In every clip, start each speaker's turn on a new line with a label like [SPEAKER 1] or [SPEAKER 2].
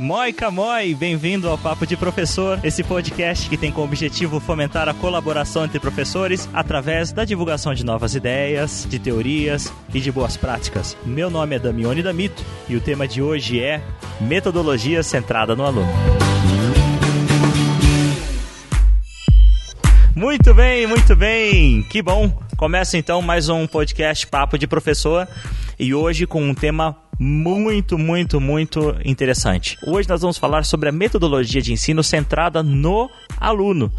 [SPEAKER 1] Moica Moi, bem-vindo ao Papo de Professor, esse podcast que tem como objetivo fomentar a colaboração entre professores através da divulgação de novas ideias, de teorias e de boas práticas. Meu nome é Damione Damito e o tema de hoje é Metodologia Centrada no Aluno. Muito bem, muito bem, que bom! Começa então mais um podcast Papo de Professor e hoje com um tema muito, muito, muito interessante. Hoje nós vamos falar sobre a metodologia de ensino centrada no aluno.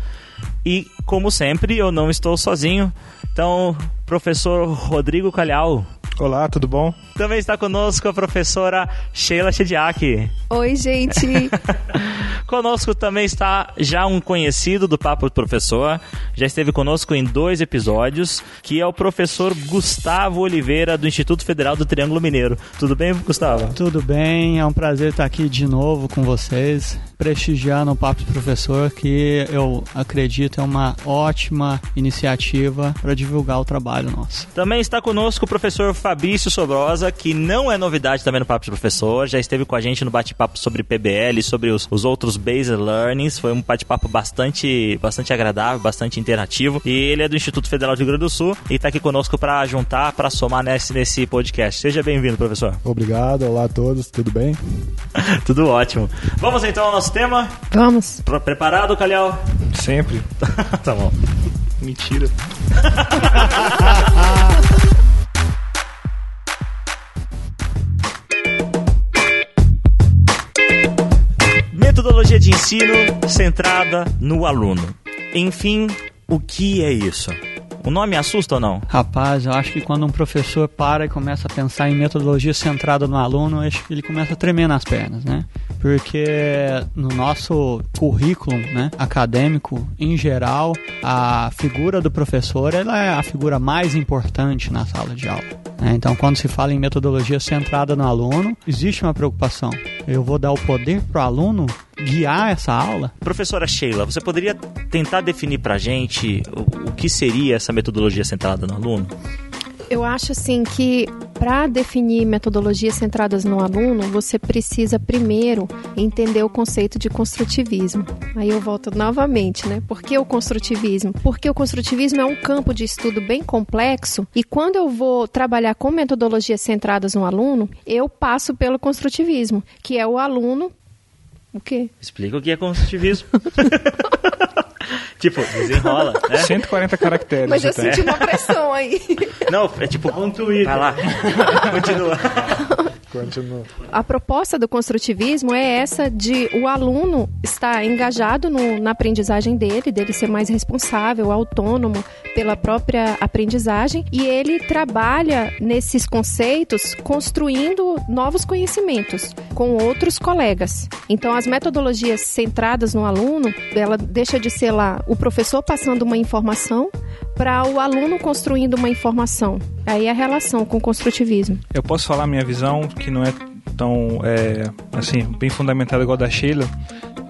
[SPEAKER 1] E, como sempre, eu não estou sozinho. Então, professor Rodrigo Calhau.
[SPEAKER 2] Olá, tudo bom?
[SPEAKER 1] Também está conosco a professora Sheila Chediak.
[SPEAKER 3] Oi, gente.
[SPEAKER 1] conosco também está já um conhecido do Papo do Professor, já esteve conosco em dois episódios, que é o professor Gustavo Oliveira, do Instituto Federal do Triângulo Mineiro. Tudo bem, Gustavo?
[SPEAKER 4] Tudo bem, é um prazer estar aqui de novo com vocês, prestigiando o Papo do Professor, que eu acredito é uma ótima iniciativa para divulgar o trabalho nosso.
[SPEAKER 1] Também está conosco o professor Fabrício Sobrosa, que não é novidade também no Papo do Professor, já esteve com a gente no bate-papo sobre PBL, sobre os, os outros Base Learnings. Foi um bate-papo bastante, bastante agradável, bastante interativo. E ele é do Instituto Federal de Rio Grande do Sul e está aqui conosco para juntar, para somar nesse, nesse podcast. Seja bem-vindo, professor.
[SPEAKER 2] Obrigado, olá a todos, tudo bem?
[SPEAKER 1] tudo ótimo. Vamos então ao nosso tema?
[SPEAKER 3] Vamos.
[SPEAKER 1] Preparado, Calhau?
[SPEAKER 2] Sempre.
[SPEAKER 1] tá bom.
[SPEAKER 2] Mentira.
[SPEAKER 1] Metodologia de ensino centrada no aluno. Enfim, o que é isso? O nome assusta ou não?
[SPEAKER 4] Rapaz, eu acho que quando um professor para e começa a pensar em metodologia centrada no aluno, eu acho que ele começa a tremer nas pernas, né? Porque no nosso currículo né, acadêmico, em geral, a figura do professor ela é a figura mais importante na sala de aula. Né? Então, quando se fala em metodologia centrada no aluno, existe uma preocupação. Eu vou dar o poder para o aluno guiar essa aula?
[SPEAKER 1] Professora Sheila, você poderia tentar definir para a gente o, o que seria essa metodologia centrada no aluno?
[SPEAKER 3] Eu acho assim que para definir metodologias centradas no aluno, você precisa primeiro entender o conceito de construtivismo. Aí eu volto novamente, né? Por que o construtivismo? Porque o construtivismo é um campo de estudo bem complexo e quando eu vou trabalhar com metodologias centradas no aluno, eu passo pelo construtivismo, que é o aluno o quê?
[SPEAKER 1] Explica o que é construtivismo. tipo, desenrola, né?
[SPEAKER 2] 140 caracteres.
[SPEAKER 3] Mas eu senti uma pressão aí.
[SPEAKER 1] Não, é tipo... Um Twitter. Vai lá. Continua.
[SPEAKER 2] Continua.
[SPEAKER 3] A proposta do construtivismo é essa de o aluno estar engajado no, na aprendizagem dele, dele ser mais responsável, autônomo pela própria aprendizagem e ele trabalha nesses conceitos construindo novos conhecimentos com outros colegas. Então as metodologias centradas no aluno, ela deixa de ser o professor passando uma informação para o aluno construindo uma informação. Aí a relação com o construtivismo.
[SPEAKER 2] Eu posso falar minha visão, que não é tão é, assim bem fundamentada igual a da Sheila,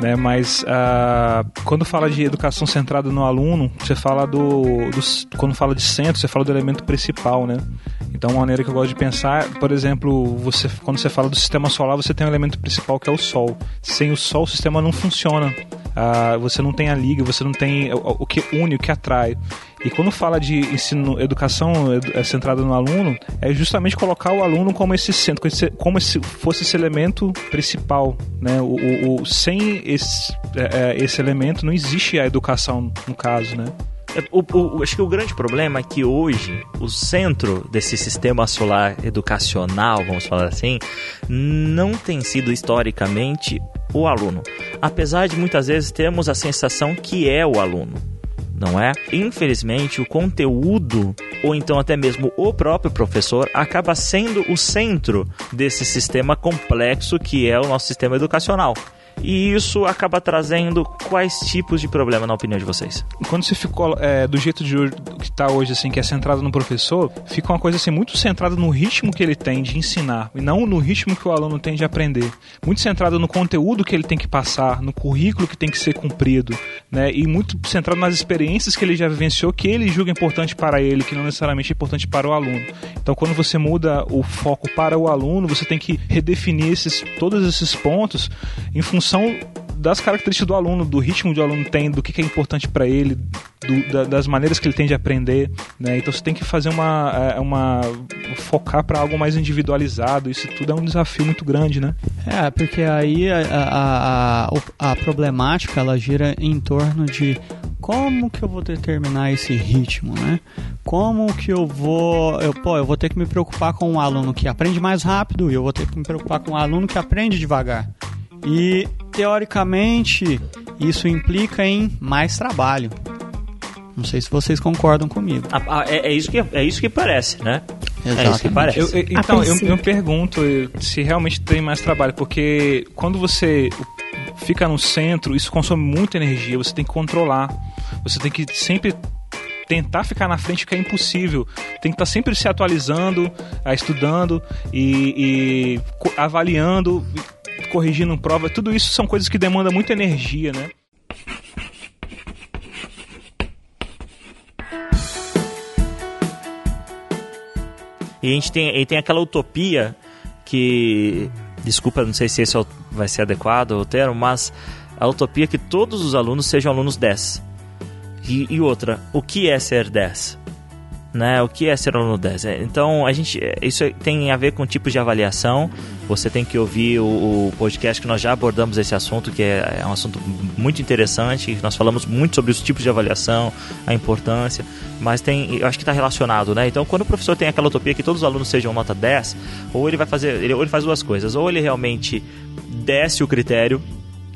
[SPEAKER 2] né? Mas ah, quando fala de educação centrada no aluno, você fala do, do, quando fala de centro, você fala do elemento principal, né? Então, uma maneira que eu gosto de pensar, por exemplo, você quando você fala do sistema solar, você tem um elemento principal que é o Sol. Sem o Sol, o sistema não funciona. Ah, você não tem a liga, você não tem o, o que une, o que atrai. E quando fala de ensino, educação é centrada no aluno, é justamente colocar o aluno como esse centro, como se fosse esse elemento principal, né? O, o, o sem esse, é, é, esse elemento não existe a educação no caso, né?
[SPEAKER 1] O, o, acho que o grande problema é que hoje o centro desse sistema solar educacional, vamos falar assim, não tem sido historicamente o aluno. Apesar de muitas vezes termos a sensação que é o aluno não é? Infelizmente, o conteúdo, ou então até mesmo o próprio professor, acaba sendo o centro desse sistema complexo que é o nosso sistema educacional. E isso acaba trazendo quais tipos de problema na opinião de vocês?
[SPEAKER 2] Quando você ficou é, do jeito de que está hoje, assim, que é centrado no professor, fica uma coisa assim muito centrada no ritmo que ele tem de ensinar e não no ritmo que o aluno tem de aprender. Muito centrado no conteúdo que ele tem que passar, no currículo que tem que ser cumprido, né? E muito centrado nas experiências que ele já vivenciou, que ele julga importante para ele, que não necessariamente é importante para o aluno. Então, quando você muda o foco para o aluno, você tem que redefinir esses, todos esses pontos em função das características do aluno, do ritmo que o aluno tem, do que, é importante para ele, do, da, das maneiras que ele tem de aprender, né? Então você tem que fazer uma, é, uma focar para algo mais individualizado. Isso tudo é um desafio muito grande, né?
[SPEAKER 4] É, porque aí a, a, a, a problemática ela gira em torno de como que eu vou determinar esse ritmo, né? Como que eu vou, eu, pô, eu vou ter que me preocupar com um aluno que aprende mais rápido e eu vou ter que me preocupar com um aluno que aprende devagar. E teoricamente isso implica em mais trabalho. Não sei se vocês concordam comigo.
[SPEAKER 1] é, é, isso que, é isso que parece, né? Exatamente. É isso que parece.
[SPEAKER 2] Eu, eu, então, eu, eu pergunto se realmente tem mais trabalho, porque quando você fica no centro, isso consome muita energia, você tem que controlar. Você tem que sempre tentar ficar na frente que é impossível. Tem que estar sempre se atualizando, estudando e, e avaliando corrigindo prova, tudo isso são coisas que demandam muita energia, né?
[SPEAKER 1] E a gente tem, e tem aquela utopia que. Desculpa, não sei se esse é vai ser adequado o termo, mas a utopia é que todos os alunos sejam alunos 10. E, e outra, o que é ser 10? Né? O que é ser aluno 10? É, então, a gente, é, isso tem a ver com tipos de avaliação. Você tem que ouvir o, o podcast que nós já abordamos esse assunto, que é, é um assunto muito interessante. Nós falamos muito sobre os tipos de avaliação, a importância, mas tem, eu acho que está relacionado, né? Então, quando o professor tem aquela utopia que todos os alunos sejam nota 10, ou ele vai fazer, ele, ou ele faz duas coisas, ou ele realmente desce o critério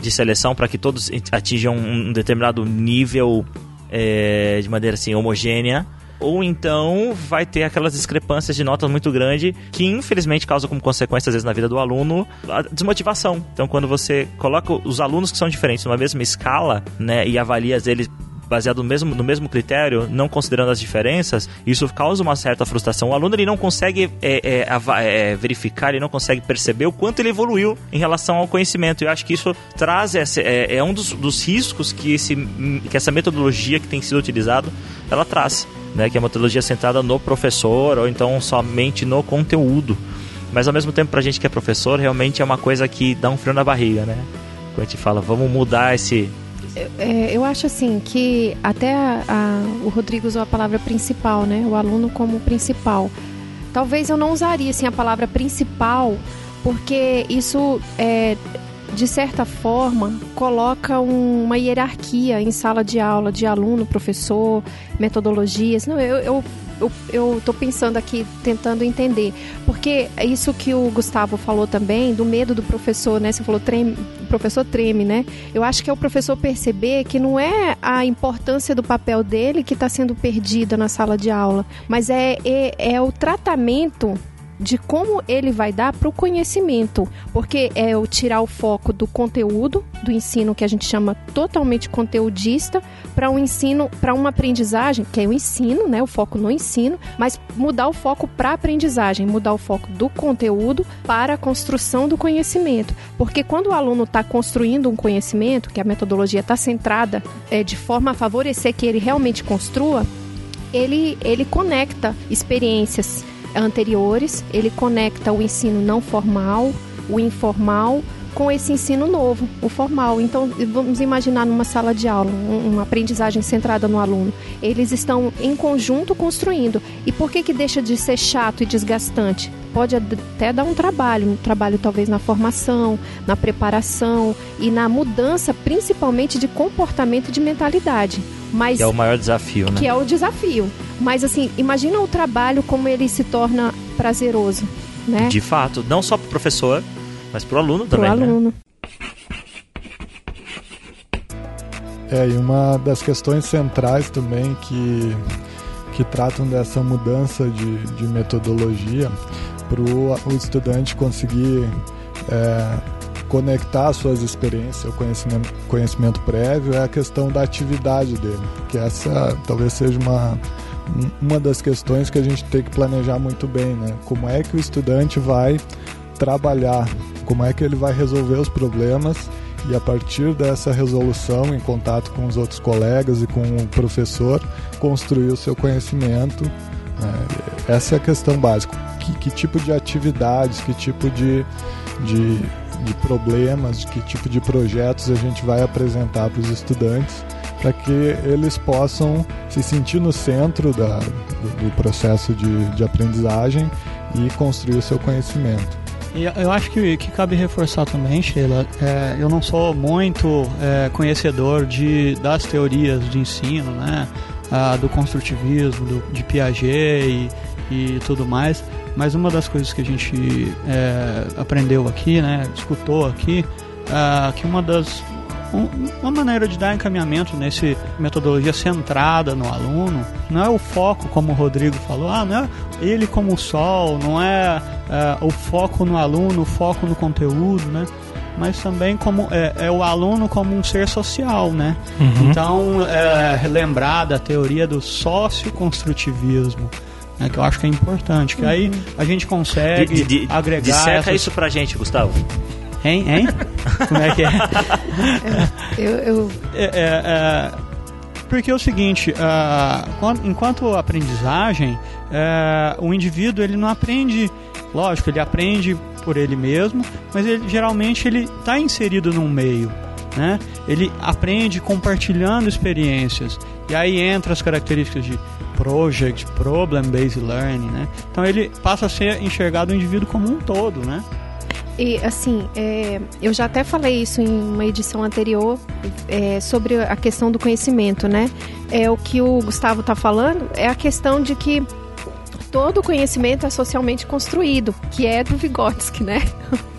[SPEAKER 1] de seleção para que todos atinjam um determinado nível é, de maneira assim homogênea ou então vai ter aquelas discrepâncias de notas muito grande que infelizmente causa como consequência às vezes na vida do aluno a desmotivação. Então quando você coloca os alunos que são diferentes numa mesma escala, né, e avalia eles baseado no mesmo, no mesmo critério, não considerando as diferenças, isso causa uma certa frustração. O aluno ele não consegue é, é, é, verificar, ele não consegue perceber o quanto ele evoluiu em relação ao conhecimento. Eu acho que isso traz é, é um dos, dos riscos que, esse, que essa metodologia que tem sido utilizada ela traz né, que é uma metodologia centrada no professor ou então somente no conteúdo. Mas ao mesmo tempo, para a gente que é professor, realmente é uma coisa que dá um frio na barriga, né? Quando a gente fala, vamos mudar esse.
[SPEAKER 3] É, eu acho assim que até a, a, o Rodrigo usou a palavra principal, né? O aluno como principal. Talvez eu não usaria assim, a palavra principal, porque isso é, de certa forma, coloca um, uma hierarquia em sala de aula de aluno, professor, metodologias. Não, eu, eu eu estou pensando aqui, tentando entender. Porque é isso que o Gustavo falou também, do medo do professor, né? Você falou, treme, o professor treme, né? Eu acho que é o professor perceber que não é a importância do papel dele que está sendo perdida na sala de aula, mas é, é, é o tratamento de como ele vai dar para o conhecimento, porque é o tirar o foco do conteúdo do ensino que a gente chama totalmente conteudista para um ensino, para uma aprendizagem, que é o ensino, né, o foco no ensino, mas mudar o foco para a aprendizagem, mudar o foco do conteúdo para a construção do conhecimento, porque quando o aluno está construindo um conhecimento, que a metodologia está centrada é, de forma a favorecer que ele realmente construa, ele, ele conecta experiências anteriores, ele conecta o ensino não formal, o informal, com esse ensino novo, o formal. Então, vamos imaginar numa sala de aula, uma aprendizagem centrada no aluno. Eles estão em conjunto construindo. E por que, que deixa de ser chato e desgastante? Pode até dar um trabalho, um trabalho talvez na formação, na preparação e na mudança, principalmente de comportamento e de mentalidade. Mas,
[SPEAKER 1] que é o maior desafio, né?
[SPEAKER 3] Que é o desafio. Mas assim, imagina o trabalho como ele se torna prazeroso, né?
[SPEAKER 1] De fato, não só para o professor, mas para o aluno também.
[SPEAKER 3] Para o aluno. Né?
[SPEAKER 5] É, e uma das questões centrais também que, que tratam dessa mudança de, de metodologia para o estudante conseguir é, conectar suas experiências, o conhecimento, conhecimento prévio, é a questão da atividade dele, que essa talvez seja uma, uma das questões que a gente tem que planejar muito bem, né? Como é que o estudante vai trabalhar, como é que ele vai resolver os problemas e a partir dessa resolução, em contato com os outros colegas e com o professor, construir o seu conhecimento. Né? Essa é a questão básica. Que, que tipo de atividades, que tipo de, de, de problemas, que tipo de projetos a gente vai apresentar para os estudantes para que eles possam se sentir no centro da, do, do processo de, de aprendizagem e construir o seu conhecimento.
[SPEAKER 4] E eu acho que, que cabe reforçar também, Sheila, é, eu não sou muito é, conhecedor de, das teorias de ensino, né? Ah, do construtivismo, do, de Piaget e, e tudo mais, mas uma das coisas que a gente é, aprendeu aqui, né, escutou aqui, é, que uma das uma maneira de dar encaminhamento nesse metodologia centrada no aluno não é o foco, como o Rodrigo falou, ah, não é ele como o sol, não é, é o foco no aluno, o foco no conteúdo, né? mas também como é, é, o aluno como um ser social, né? Uhum. Então, é, lembrar da teoria do socioconstrutivismo, né, que eu acho que é importante, que uhum. aí a gente consegue de, de, agregar...
[SPEAKER 1] Disseca essas... isso pra gente, Gustavo.
[SPEAKER 4] Hein? Hein? Como é que é?
[SPEAKER 3] eu, eu...
[SPEAKER 4] É, é, é, porque é o seguinte, uh, enquanto aprendizagem, uh, o indivíduo ele não aprende, lógico, ele aprende por ele mesmo, mas ele geralmente ele está inserido num meio, né? Ele aprende compartilhando experiências e aí entra as características de project, problem based learning, né? Então ele passa a ser enxergado o indivíduo como um todo, né?
[SPEAKER 3] E assim, é, eu já até falei isso em uma edição anterior é, sobre a questão do conhecimento, né? É o que o Gustavo está falando é a questão de que todo conhecimento é socialmente construído, que é do Vygotsky, né?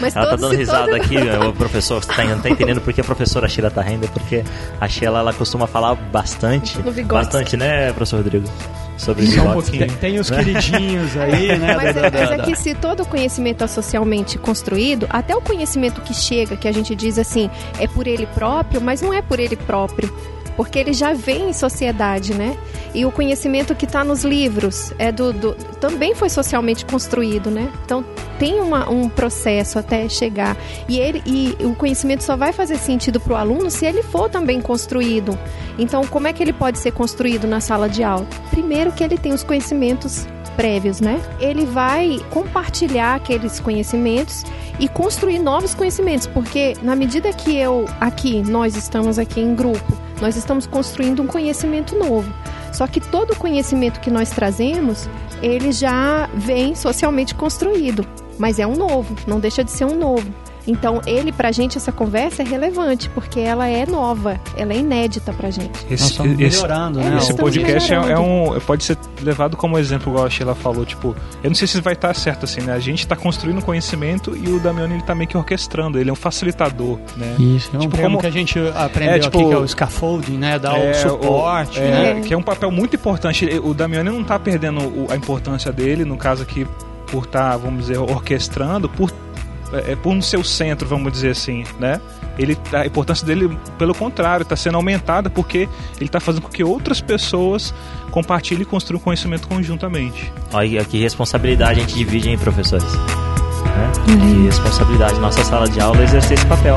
[SPEAKER 1] Mas Ela tá dando risada todo... aqui, o professor tá, não tá entendendo porque a professora Sheila tá rindo, porque a Sheila ela costuma falar bastante. Bastante, né, professor Rodrigo? sobre
[SPEAKER 4] Só um pouquinho. Tem os queridinhos aí, né?
[SPEAKER 3] Mas, da, mas é que se todo conhecimento é socialmente construído, até o conhecimento que chega, que a gente diz assim, é por ele próprio, mas não é por ele próprio porque ele já vem em sociedade, né? E o conhecimento que está nos livros é do, do, também foi socialmente construído, né? Então tem uma, um processo até chegar e ele e o conhecimento só vai fazer sentido para o aluno se ele for também construído. Então como é que ele pode ser construído na sala de aula? Primeiro que ele tem os conhecimentos prévios, né? Ele vai compartilhar aqueles conhecimentos e construir novos conhecimentos, porque na medida que eu aqui, nós estamos aqui em grupo, nós estamos construindo um conhecimento novo. Só que todo o conhecimento que nós trazemos, ele já vem socialmente construído, mas é um novo, não deixa de ser um novo. Então, ele, pra gente, essa conversa é relevante, porque ela é nova, ela é inédita pra gente.
[SPEAKER 2] Esse, Nós melhorando, esse, né? Esse podcast é, é, um. pode ser levado como exemplo, igual a Sheila falou, tipo, eu não sei se vai estar certo assim, né? A gente tá construindo conhecimento e o Damiano ele tá meio que orquestrando, ele é um facilitador, né?
[SPEAKER 4] Isso, é um tipo, como que a gente aprendeu é, tipo, aqui, que é o scaffolding, né? Dar é, o suporte, o, é,
[SPEAKER 2] né? Que é um papel muito importante. O Damiano não tá perdendo a importância dele, no caso aqui, por estar, tá, vamos dizer, orquestrando, por é, é, por no seu centro, vamos dizer assim, né? Ele, a importância dele, pelo contrário, está sendo aumentada porque ele está fazendo com que outras pessoas compartilhem e construam conhecimento conjuntamente.
[SPEAKER 1] Olha que responsabilidade a gente divide, hein, professores? Né? Que responsabilidade nossa sala de aula exercer esse papel.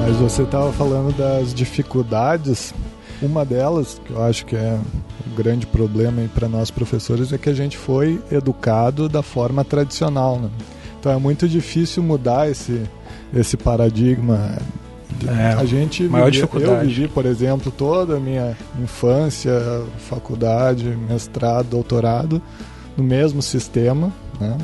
[SPEAKER 5] Mas você estava falando das dificuldades uma delas, que eu acho que é um grande problema para nós professores, é que a gente foi educado da forma tradicional. Né? Então é muito difícil mudar esse, esse paradigma.
[SPEAKER 2] É, a gente maior dificuldade.
[SPEAKER 5] eu vivi, por exemplo, toda a minha infância, faculdade, mestrado, doutorado no mesmo sistema, né?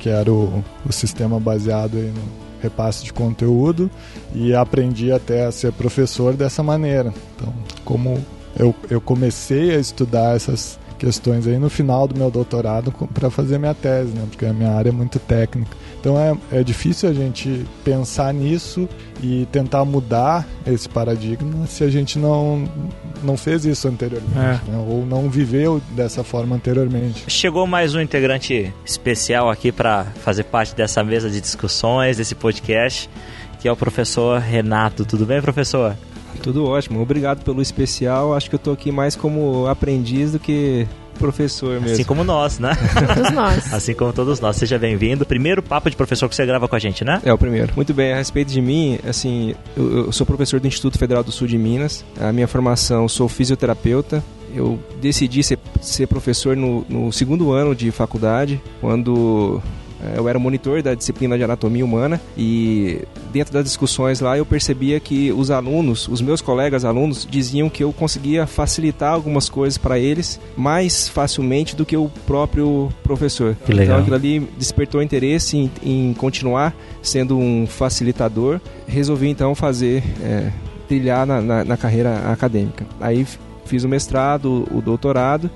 [SPEAKER 5] que era o, o sistema baseado no repasse de conteúdo e aprendi até a ser professor dessa maneira. Então, como eu, eu comecei a estudar essas questões aí no final do meu doutorado para fazer minha tese, né? Porque a minha área é muito técnica. Então é, é difícil a gente pensar nisso e tentar mudar esse paradigma se a gente não, não fez isso anteriormente, é. né? ou não viveu dessa forma anteriormente.
[SPEAKER 1] Chegou mais um integrante especial aqui para fazer parte dessa mesa de discussões, desse podcast, que é o professor Renato. Tudo bem, professor?
[SPEAKER 6] Tudo ótimo. Obrigado pelo especial. Acho que eu tô aqui mais como aprendiz do que professor mesmo.
[SPEAKER 1] Assim como nós, né?
[SPEAKER 3] Todos nós.
[SPEAKER 1] assim como todos nós. Seja bem-vindo. Primeiro papo de professor que você grava com a gente, né?
[SPEAKER 6] É o primeiro. Muito bem, a respeito de mim, assim, eu, eu sou professor do Instituto Federal do Sul de Minas. A minha formação, sou fisioterapeuta. Eu decidi ser, ser professor no, no segundo ano de faculdade, quando eu era monitor da disciplina de anatomia humana e dentro das discussões lá eu percebia que os alunos, os meus colegas alunos, diziam que eu conseguia facilitar algumas coisas para eles mais facilmente do que o próprio professor.
[SPEAKER 1] Que legal.
[SPEAKER 6] Então aquilo ali despertou interesse em, em continuar sendo um facilitador. Resolvi então fazer, é, trilhar na, na, na carreira acadêmica. Aí fiz o mestrado, o doutorado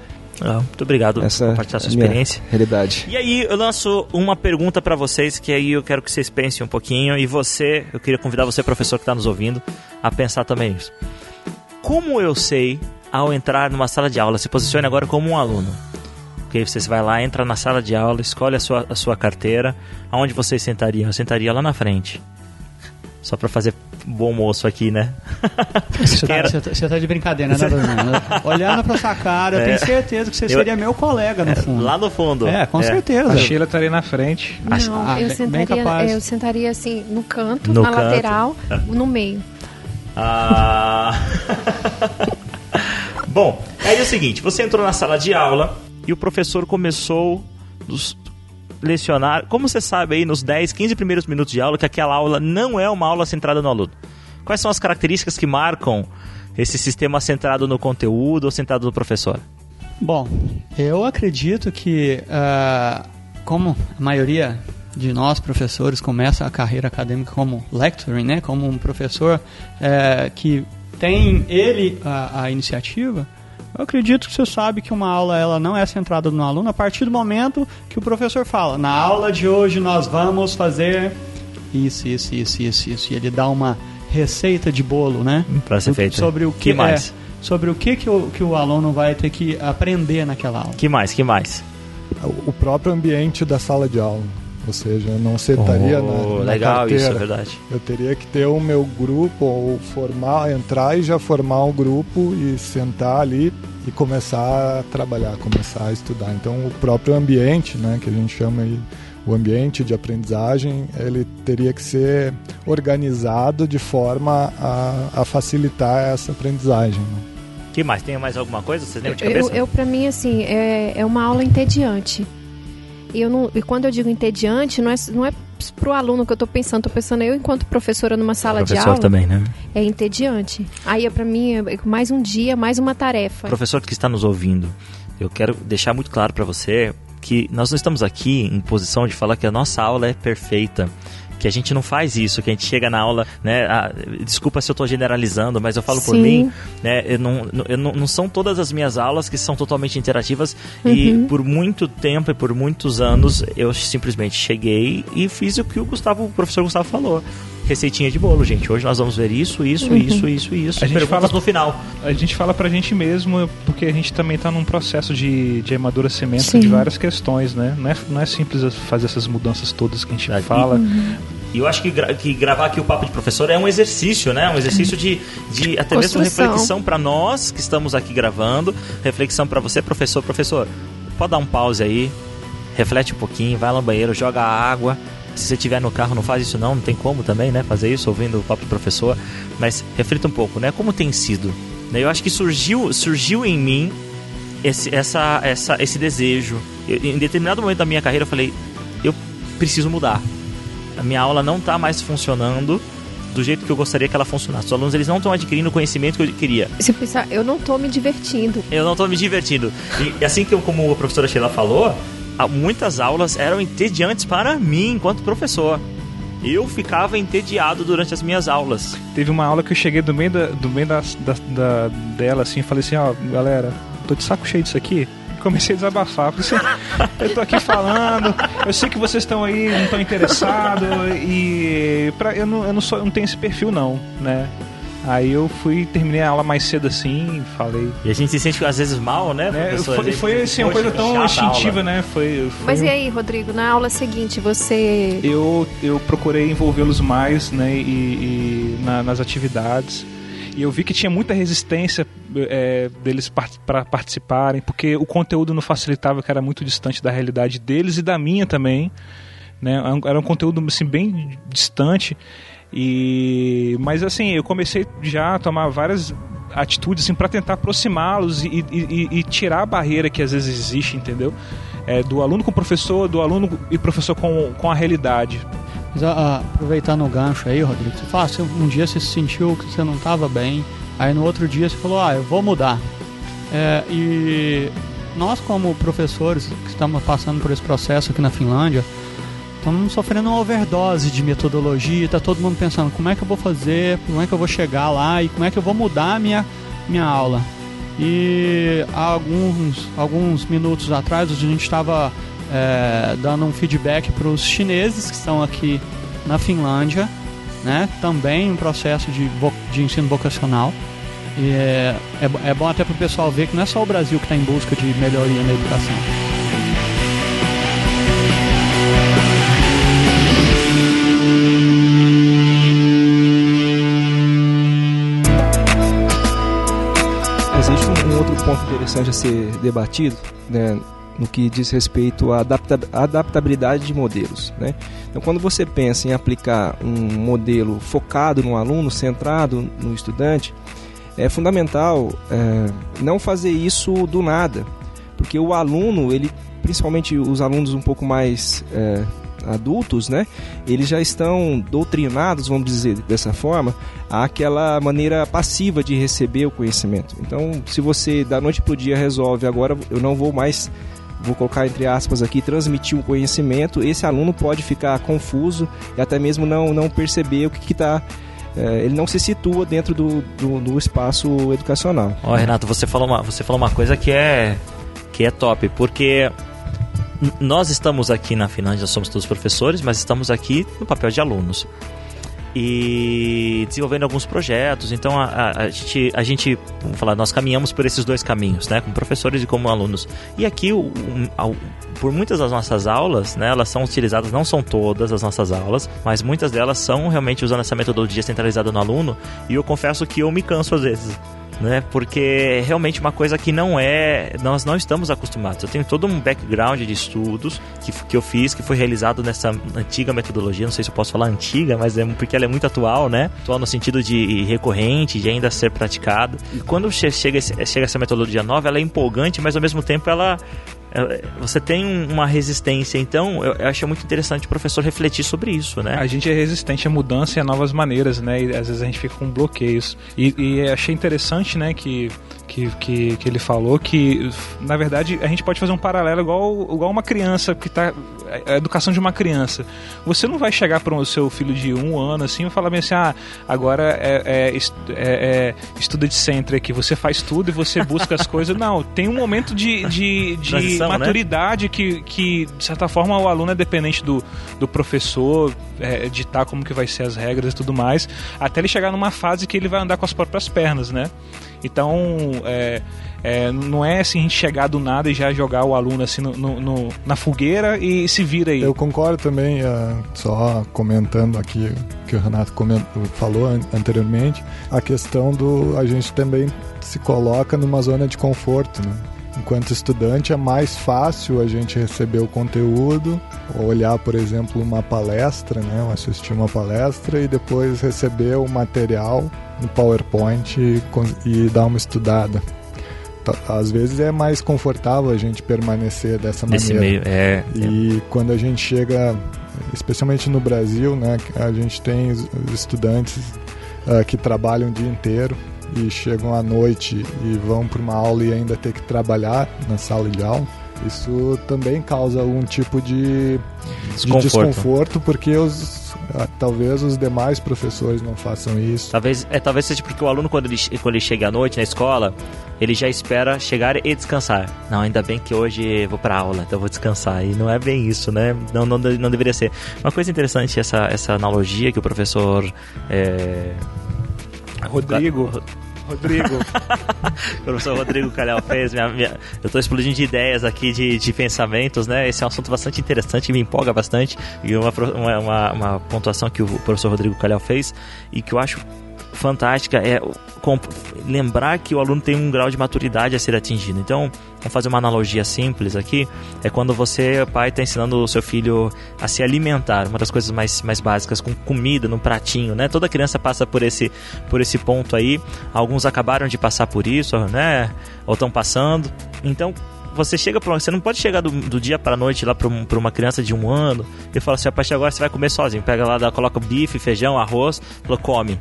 [SPEAKER 1] ah, muito obrigado
[SPEAKER 6] Essa
[SPEAKER 1] por compartilhar sua
[SPEAKER 6] é a minha
[SPEAKER 1] experiência.
[SPEAKER 6] realidade.
[SPEAKER 1] E aí, eu lanço uma pergunta pra vocês, que aí eu quero que vocês pensem um pouquinho. E você, eu queria convidar você, professor que está nos ouvindo, a pensar também nisso. Como eu sei, ao entrar numa sala de aula, se posicione agora como um aluno. Porque você vai lá, entra na sala de aula, escolhe a sua, a sua carteira. Aonde você sentaria? Eu sentaria lá na frente. Só pra fazer bom moço aqui, né?
[SPEAKER 4] Você tá, você tá- você tá de brincadeira, né, Bruno? Olhando pra sua cara, eu
[SPEAKER 1] É.
[SPEAKER 4] tenho certeza que você
[SPEAKER 1] Eu-
[SPEAKER 4] seria meu colega, no fundo.
[SPEAKER 1] Lá no fundo.
[SPEAKER 4] É, com
[SPEAKER 2] A
[SPEAKER 4] certeza.
[SPEAKER 2] Sheila estaria na frente.
[SPEAKER 3] Não,
[SPEAKER 4] Ah,
[SPEAKER 3] eu,
[SPEAKER 4] bem-
[SPEAKER 3] sentaria, eu sentaria assim no canto,
[SPEAKER 1] No
[SPEAKER 3] na
[SPEAKER 1] canto.
[SPEAKER 3] lateral, no meio.
[SPEAKER 1] Ah... Bom, aí é o seguinte, você entrou na sala de aula e o professor começou nos lecionar. Como você sabe aí nos 10, 15 primeiros minutos de aula que aquela aula não é uma aula centrada no aluno? Quais são as características que marcam esse sistema centrado no conteúdo ou centrado no professor?
[SPEAKER 4] Bom, eu acredito que, ah, como a maioria de nós professores começa a carreira acadêmica como lecturing, né, como um professor eh, que tem ele a, a iniciativa, eu acredito que você sabe que uma aula ela não é centrada no aluno a partir do momento que o professor fala, na aula de hoje nós vamos fazer isso, isso, isso, isso, isso, e ele dá uma receita de bolo, né?
[SPEAKER 1] Pra ser feito.
[SPEAKER 4] Sobre o
[SPEAKER 1] Que
[SPEAKER 4] que,
[SPEAKER 1] mais?
[SPEAKER 4] é, sobre o que, que, o, que o aluno vai ter que aprender naquela aula.
[SPEAKER 1] Que mais? Que mais?
[SPEAKER 5] O próprio ambiente da sala de aula. Ou seja, eu não sentaria
[SPEAKER 1] Oh,
[SPEAKER 5] na, na
[SPEAKER 1] legal
[SPEAKER 5] carteira.
[SPEAKER 1] isso, é verdade.
[SPEAKER 5] Eu teria que ter o meu grupo, ou formar, entrar e já formar um grupo e sentar ali e começar a trabalhar, começar a estudar. Então, o próprio ambiente, né, que a gente chama aí, o ambiente de aprendizagem, ele teria que ser organizado de forma a, a facilitar essa aprendizagem. né?
[SPEAKER 1] Que mais? Tem mais alguma coisa? Vocês lembram de
[SPEAKER 3] Eu,
[SPEAKER 1] cabeça?
[SPEAKER 3] eu para mim, assim, é, é uma aula entediante. E, eu não, e quando eu digo entediante, não é, não é pro aluno que eu tô pensando, tô pensando eu enquanto professora numa sala de
[SPEAKER 1] Professor
[SPEAKER 3] aula,
[SPEAKER 1] também, né?
[SPEAKER 3] é entediante. Aí, para mim, é mais um dia, mais uma tarefa.
[SPEAKER 1] Professor que está nos ouvindo, eu quero deixar muito claro para você que nós não estamos aqui em posição de falar que a nossa aula é perfeita. Que a gente não faz isso, que a gente chega na aula, né? ah, desculpa se eu estou generalizando, mas eu falo por
[SPEAKER 3] Sim.
[SPEAKER 1] mim, né? Eu não, eu não, não são todas as minhas aulas que são totalmente interativas e por muito tempo e por muitos anos eu simplesmente cheguei e fiz o que o Gustavo, o professor Gustavo falou. Receitinha de bolo, gente. Hoje nós vamos ver isso, isso, isso, isso e isso.
[SPEAKER 2] A gente
[SPEAKER 1] Perguntas
[SPEAKER 2] fala-
[SPEAKER 1] no final.
[SPEAKER 2] A gente fala pra gente mesmo porque a gente também tá num processo de, de amadurecimento
[SPEAKER 3] Sim.
[SPEAKER 2] de várias questões, né? Não é, não é simples fazer essas mudanças todas que a gente fala.
[SPEAKER 1] E eu acho que, gra- que gravar aqui o Papo de Professor é um exercício, né? Um exercício de, de até mesmo
[SPEAKER 3] Construção.
[SPEAKER 1] reflexão para nós que estamos aqui gravando, reflexão para você, professor. Professor, pode dar um pause aí, reflete um pouquinho, vai lá no banheiro, joga água. Se você estiver no carro, não faz isso não, não tem como também, né? Fazer isso ouvindo o Papo de Professor. Mas reflita um pouco, né? Como tem sido? Né, Eu acho que surgiu, surgiu em mim esse, essa, essa, esse desejo. Eu- em determinado momento da minha carreira, eu falei: eu preciso mudar. A minha aula não está mais funcionando do jeito que eu gostaria que ela funcionasse. Os alunos eles não estão adquirindo o conhecimento que eu queria.
[SPEAKER 3] Se pensar, eu não tô me divertindo.
[SPEAKER 1] Eu não estou me divertindo. E assim que eu, como a professora Sheila falou, muitas aulas eram entediantes para mim enquanto professor. Eu ficava entediado durante as minhas aulas.
[SPEAKER 2] Teve uma aula que eu cheguei do meio, da, do meio da, da- da- dela assim e falei assim, ó, galera, tô de saco cheio disso aqui. Comecei a desabafar, porque assim, eu tô aqui falando, eu sei que vocês estão aí, não estão interessados, e pra, eu, não, eu, não sou, não tenho esse perfil não, né? Aí eu fui, terminei a aula mais cedo assim, falei.
[SPEAKER 1] E a gente se sente às vezes mal, né,
[SPEAKER 2] Né? Foi,
[SPEAKER 1] gente
[SPEAKER 2] foi assim, uma
[SPEAKER 1] "Poxa,
[SPEAKER 2] coisa tão instintiva,
[SPEAKER 1] aula."
[SPEAKER 2] né? Foi, foi
[SPEAKER 3] Mas e aí, Rodrigo, na aula seguinte, você.
[SPEAKER 2] eu, eu procurei envolvê-los mais né, e, e na- nas atividades. E eu vi que tinha muita resistência é, deles para participarem, porque o conteúdo não facilitava, que era muito distante da realidade deles e da minha também. Né? Era um conteúdo assim, bem distante. E mas assim, eu comecei já a tomar várias atitudes assim, para tentar aproximá-los e, e, e, tirar a barreira que às vezes existe, entendeu? É, do aluno com o professor, do aluno e professor com, com a realidade.
[SPEAKER 4] Mas, aproveitando o gancho aí, Rodrigo, você fala, assim, um dia você se sentiu que você não estava bem, aí no outro dia você falou, ah, eu vou mudar. É, e nós como professores que estamos passando por esse processo aqui na Finlândia, estamos sofrendo uma overdose de metodologia, está todo mundo pensando como é que eu vou fazer, como é que eu vou chegar lá e como é que eu vou mudar a minha, minha aula. E há alguns, alguns minutos atrás a gente estava é, dando um feedback para os chineses que estão aqui na Finlândia, né? também um processo de, de ensino vocacional. E é, é, é bom até para o pessoal ver que não é só o Brasil que está em busca de melhoria na educação.
[SPEAKER 6] Ponto interessante a ser debatido, né, no que diz respeito à adaptabilidade de modelos. Né? Então, quando você pensa em aplicar um modelo focado no aluno, centrado no estudante, é fundamental é, não fazer isso do nada, porque o aluno, ele, principalmente os alunos um pouco mais é, adultos, né, eles já estão doutrinados, vamos dizer dessa forma, àquela maneira passiva de receber o conhecimento. Então, se você da noite para o dia resolve, agora eu não vou mais vou colocar entre aspas aqui, transmitir o conhecimento, esse aluno pode ficar confuso e até mesmo não, não perceber o que está. É, ele não se situa dentro do, do, do espaço educacional.
[SPEAKER 1] Ó, Renato, você falou, uma, você falou uma coisa que é, que é top, porque nós estamos aqui na Finlândia, somos todos professores, mas estamos aqui no papel de alunos e desenvolvendo alguns projetos. Então a, a, a, gente, a gente, vamos falar, nós caminhamos por esses dois caminhos, né, como professores e como alunos. E aqui, o, por muitas das nossas aulas, né, elas são utilizadas, não são todas as nossas aulas, mas muitas delas são realmente usando essa metodologia centralizada no aluno. E eu confesso que eu me canso às vezes né? Porque é realmente uma coisa que não é, nós não estamos acostumados. Eu tenho todo um background de estudos que, que eu fiz, que foi realizado nessa antiga metodologia, não sei se eu posso falar antiga, mas é porque ela é muito atual, né? Atual no sentido de recorrente, de ainda ser praticado. E quando chega, chega essa metodologia nova, ela é empolgante, mas ao mesmo tempo ela você tem uma resistência. Então, eu, acho muito interessante o professor refletir sobre isso, né?
[SPEAKER 2] A gente é resistente à mudança e a novas maneiras, né? E às vezes a gente fica com bloqueios. E, e achei interessante, né, que que, que, que, ele falou que, na verdade, a gente pode fazer um paralelo igual, igual uma criança que está a educação de uma criança. Você não vai chegar para o seu filho de um ano assim e falar bem assim, ah, agora é, é, é, é estuda de centro aqui, você faz tudo e você busca as coisas. Não, tem um momento de, de, de né? maturidade né? que, que, de certa forma, o aluno é dependente do, do professor é, ditar como que vai ser as regras e tudo mais, até ele chegar numa fase que ele vai andar com as próprias pernas, né? Então, é, é, não é assim a gente chegar do nada e já jogar o aluno assim no, no, no na fogueira e se vira aí.
[SPEAKER 5] Eu concordo também, uh, só comentando aqui o que o Renato comentou, falou an anteriormente, a questão do a gente também se coloca numa zona de conforto, né? Enquanto estudante é mais fácil a gente receber o conteúdo, olhar, por exemplo, uma palestra, né, assistir uma palestra e depois receber o material no PowerPoint e, e dar uma estudada. Às vezes é mais confortável a gente permanecer dessa maneira.
[SPEAKER 1] Meio, é,
[SPEAKER 5] e é. quando a gente chega, especialmente no Brasil, né, a gente tem estudantes uh, que trabalham o dia inteiro e chegam à noite e vão para uma aula e ainda ter que trabalhar na sala de aula. Isso também causa algum tipo de desconforto, de desconforto porque os ah, talvez os demais professores não façam isso.
[SPEAKER 1] Talvez, é, talvez seja porque o aluno, quando ele, quando ele chega à noite na escola, ele já espera chegar e descansar. Não, ainda bem que hoje vou para aula, então vou descansar. E não é bem isso, né? Não, não, não deveria ser. Uma coisa interessante, essa, essa analogia que o professor. É...
[SPEAKER 2] Rodrigo. Rodrigo.
[SPEAKER 1] professor Rodrigo Calhau fez. Minha, minha, eu estou explodindo de ideias aqui, de, de pensamentos, né? Esse é um assunto bastante interessante, me empolga bastante. E uma, uma, uma pontuação que o professor Rodrigo Calhau fez e que eu acho fantástica é lembrar que o aluno tem um grau de maturidade a ser atingido. Então, vamos fazer uma analogia simples aqui: é quando você, pai, está ensinando o seu filho a se alimentar, uma das coisas mais, mais básicas, com comida no pratinho, né? Toda criança passa por esse, por esse ponto aí. Alguns acabaram de passar por isso, né? Ou estão passando. Então, você chega para você não pode chegar do, do dia para noite lá para um, uma criança de um ano e falar assim, a partir de agora você vai comer sozinho. Pega lá, coloca bife, feijão, arroz, fala, come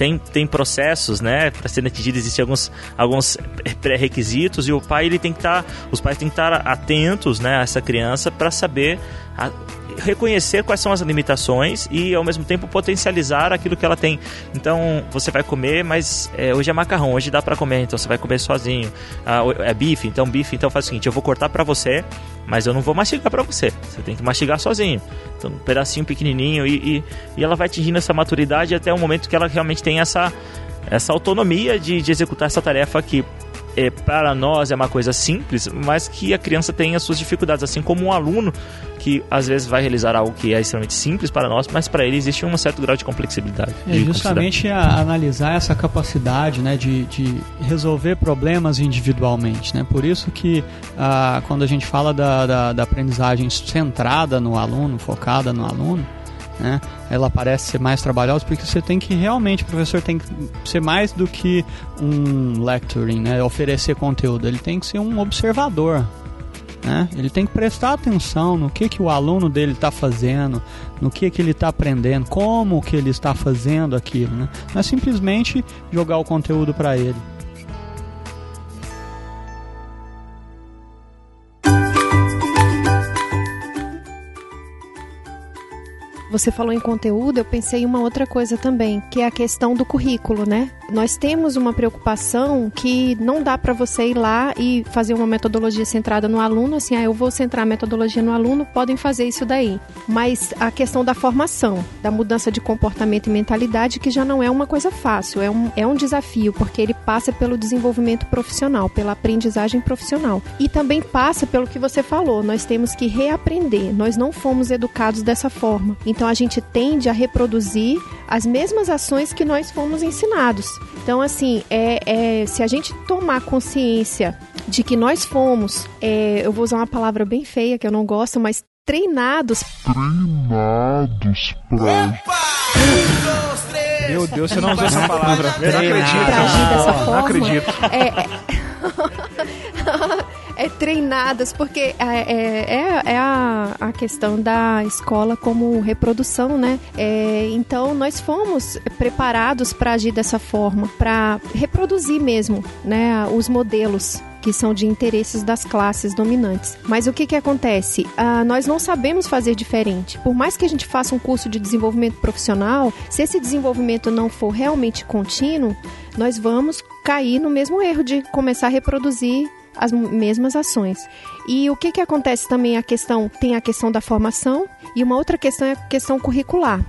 [SPEAKER 1] tem, tem processos, né, para serem atingidos, existem alguns, alguns pré-requisitos e o pai ele tem que estar, tá, os pais têm que estar atentos, né, a essa criança para saber a, reconhecer quais são as limitações e ao mesmo tempo potencializar aquilo que ela tem. Então você vai comer, mas é, hoje é macarrão, hoje dá para comer, então você vai comer sozinho. Ah, é bife, então bife, então faz o seguinte, eu vou cortar para você, mas eu não vou mastigar para você. Você tem que mastigar sozinho. Então um pedacinho pequenininho e, e, e ela vai atingindo essa maturidade até o momento que ela realmente tem essa essa autonomia de, de executar essa tarefa que é, para nós é uma coisa simples, mas que a criança tem as suas dificuldades, assim como um aluno que às vezes vai realizar algo que é extremamente simples para nós, mas para ele existe um certo grau de complexibilidade.
[SPEAKER 4] É justamente a, analisar essa capacidade né, de, de resolver problemas individualmente. Né? Por isso que ah, quando a gente fala da, da, da aprendizagem centrada no aluno, focada no aluno, né? Ela parece ser mais trabalhosa porque você tem que realmente, o professor tem que ser mais do que um lecturing, né? Oferecer conteúdo, ele tem que ser um observador. Né? Ele tem que prestar atenção no que, que o aluno dele está fazendo, no que, que ele está aprendendo, como que ele está fazendo aquilo. Né? Não é simplesmente jogar o conteúdo para ele.
[SPEAKER 3] Você falou em conteúdo, eu pensei em uma outra coisa também, que é a questão do currículo, né? Nós temos uma preocupação que não dá para você ir lá e fazer uma metodologia centrada no aluno, assim, ah, eu vou centrar a metodologia no aluno, podem fazer isso daí. Mas a questão da formação, da mudança de comportamento e mentalidade, que já não é uma coisa fácil, é um, é um desafio, porque ele passa pelo desenvolvimento profissional, pela aprendizagem profissional. E também passa pelo que você falou, nós temos que reaprender, nós não fomos educados dessa forma. Então, então a gente tende a reproduzir as mesmas ações que nós fomos ensinados. Então, assim, é, é se a gente tomar consciência de que nós fomos, é, eu vou usar uma palavra bem feia que eu não gosto, mas treinados.
[SPEAKER 7] Treinados pra.
[SPEAKER 2] Meu Deus, você não usou essa palavra.
[SPEAKER 3] Eu não acredito. Pra agir dessa forma.
[SPEAKER 2] Não acredito.
[SPEAKER 3] É, é... treinadas, porque é, é, é, é a, a questão da escola como reprodução, né? É, então, nós fomos preparados para agir dessa forma, para reproduzir mesmo né, os modelos que são de interesses das classes dominantes. Mas o que, que acontece? Ah, nós não sabemos fazer diferente. Por mais que a gente faça um curso de desenvolvimento profissional, se esse desenvolvimento não for realmente contínuo, nós vamos cair no mesmo erro de começar a reproduzir as mesmas ações. E o que, que acontece também a questão tem a questão da formação e uma outra questão é a questão curricular.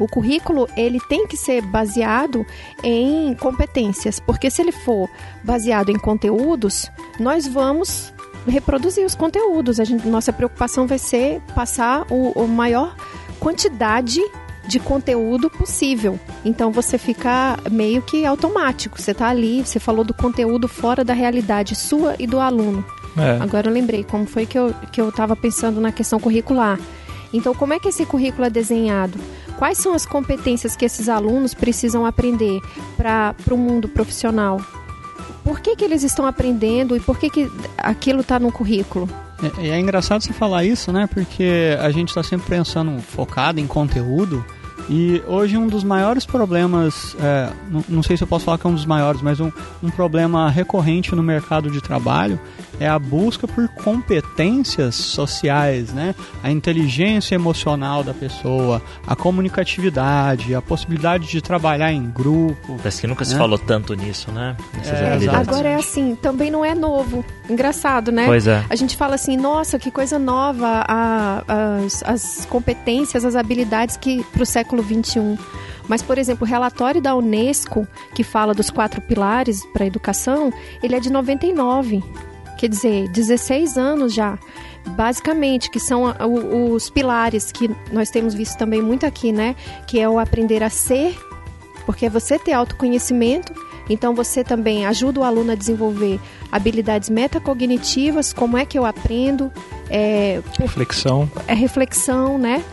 [SPEAKER 3] O currículo ele tem que ser baseado em competências, porque se ele for baseado em conteúdos, nós vamos reproduzir os conteúdos. A gente, nossa preocupação vai ser passar o, o maior quantidade de conteúdo possível. Então você fica meio que automático. Você está ali, você falou do conteúdo fora da realidade sua e do aluno. É. Agora eu lembrei como foi que eu que eu estava pensando na questão curricular. Então como é que esse currículo é desenhado? Quais são as competências que esses alunos precisam aprender para o mundo profissional? Por que, que eles estão aprendendo e por que, que aquilo está no currículo?
[SPEAKER 4] É, é engraçado você falar isso, né? Porque a gente está sempre pensando focado em conteúdo. E hoje um dos maiores problemas, é, não, não, sei se eu posso falar que é um dos maiores, mas um, um problema recorrente no mercado de trabalho é a busca por competências sociais, né? A inteligência emocional da pessoa, a comunicatividade, a possibilidade de trabalhar em grupo.
[SPEAKER 1] Parece que nunca né? se falou tanto nisso, né?
[SPEAKER 3] É, agora é assim, também não é novo. Engraçado, né?
[SPEAKER 1] Pois é.
[SPEAKER 3] A gente fala assim, nossa, que coisa nova, a, as, as competências, as habilidades que para o século XXI. Mas, por exemplo, o relatório da Unesco, que fala dos quatro pilares para a educação, ele é de 99 quer dizer, 16 anos já, basicamente, que são os pilares que nós temos visto também muito aqui, né? Que é o aprender a ser, porque é você ter autoconhecimento, então você também ajuda o aluno a desenvolver habilidades metacognitivas, como é que eu aprendo, é,
[SPEAKER 2] Reflexão.
[SPEAKER 3] é reflexão, né?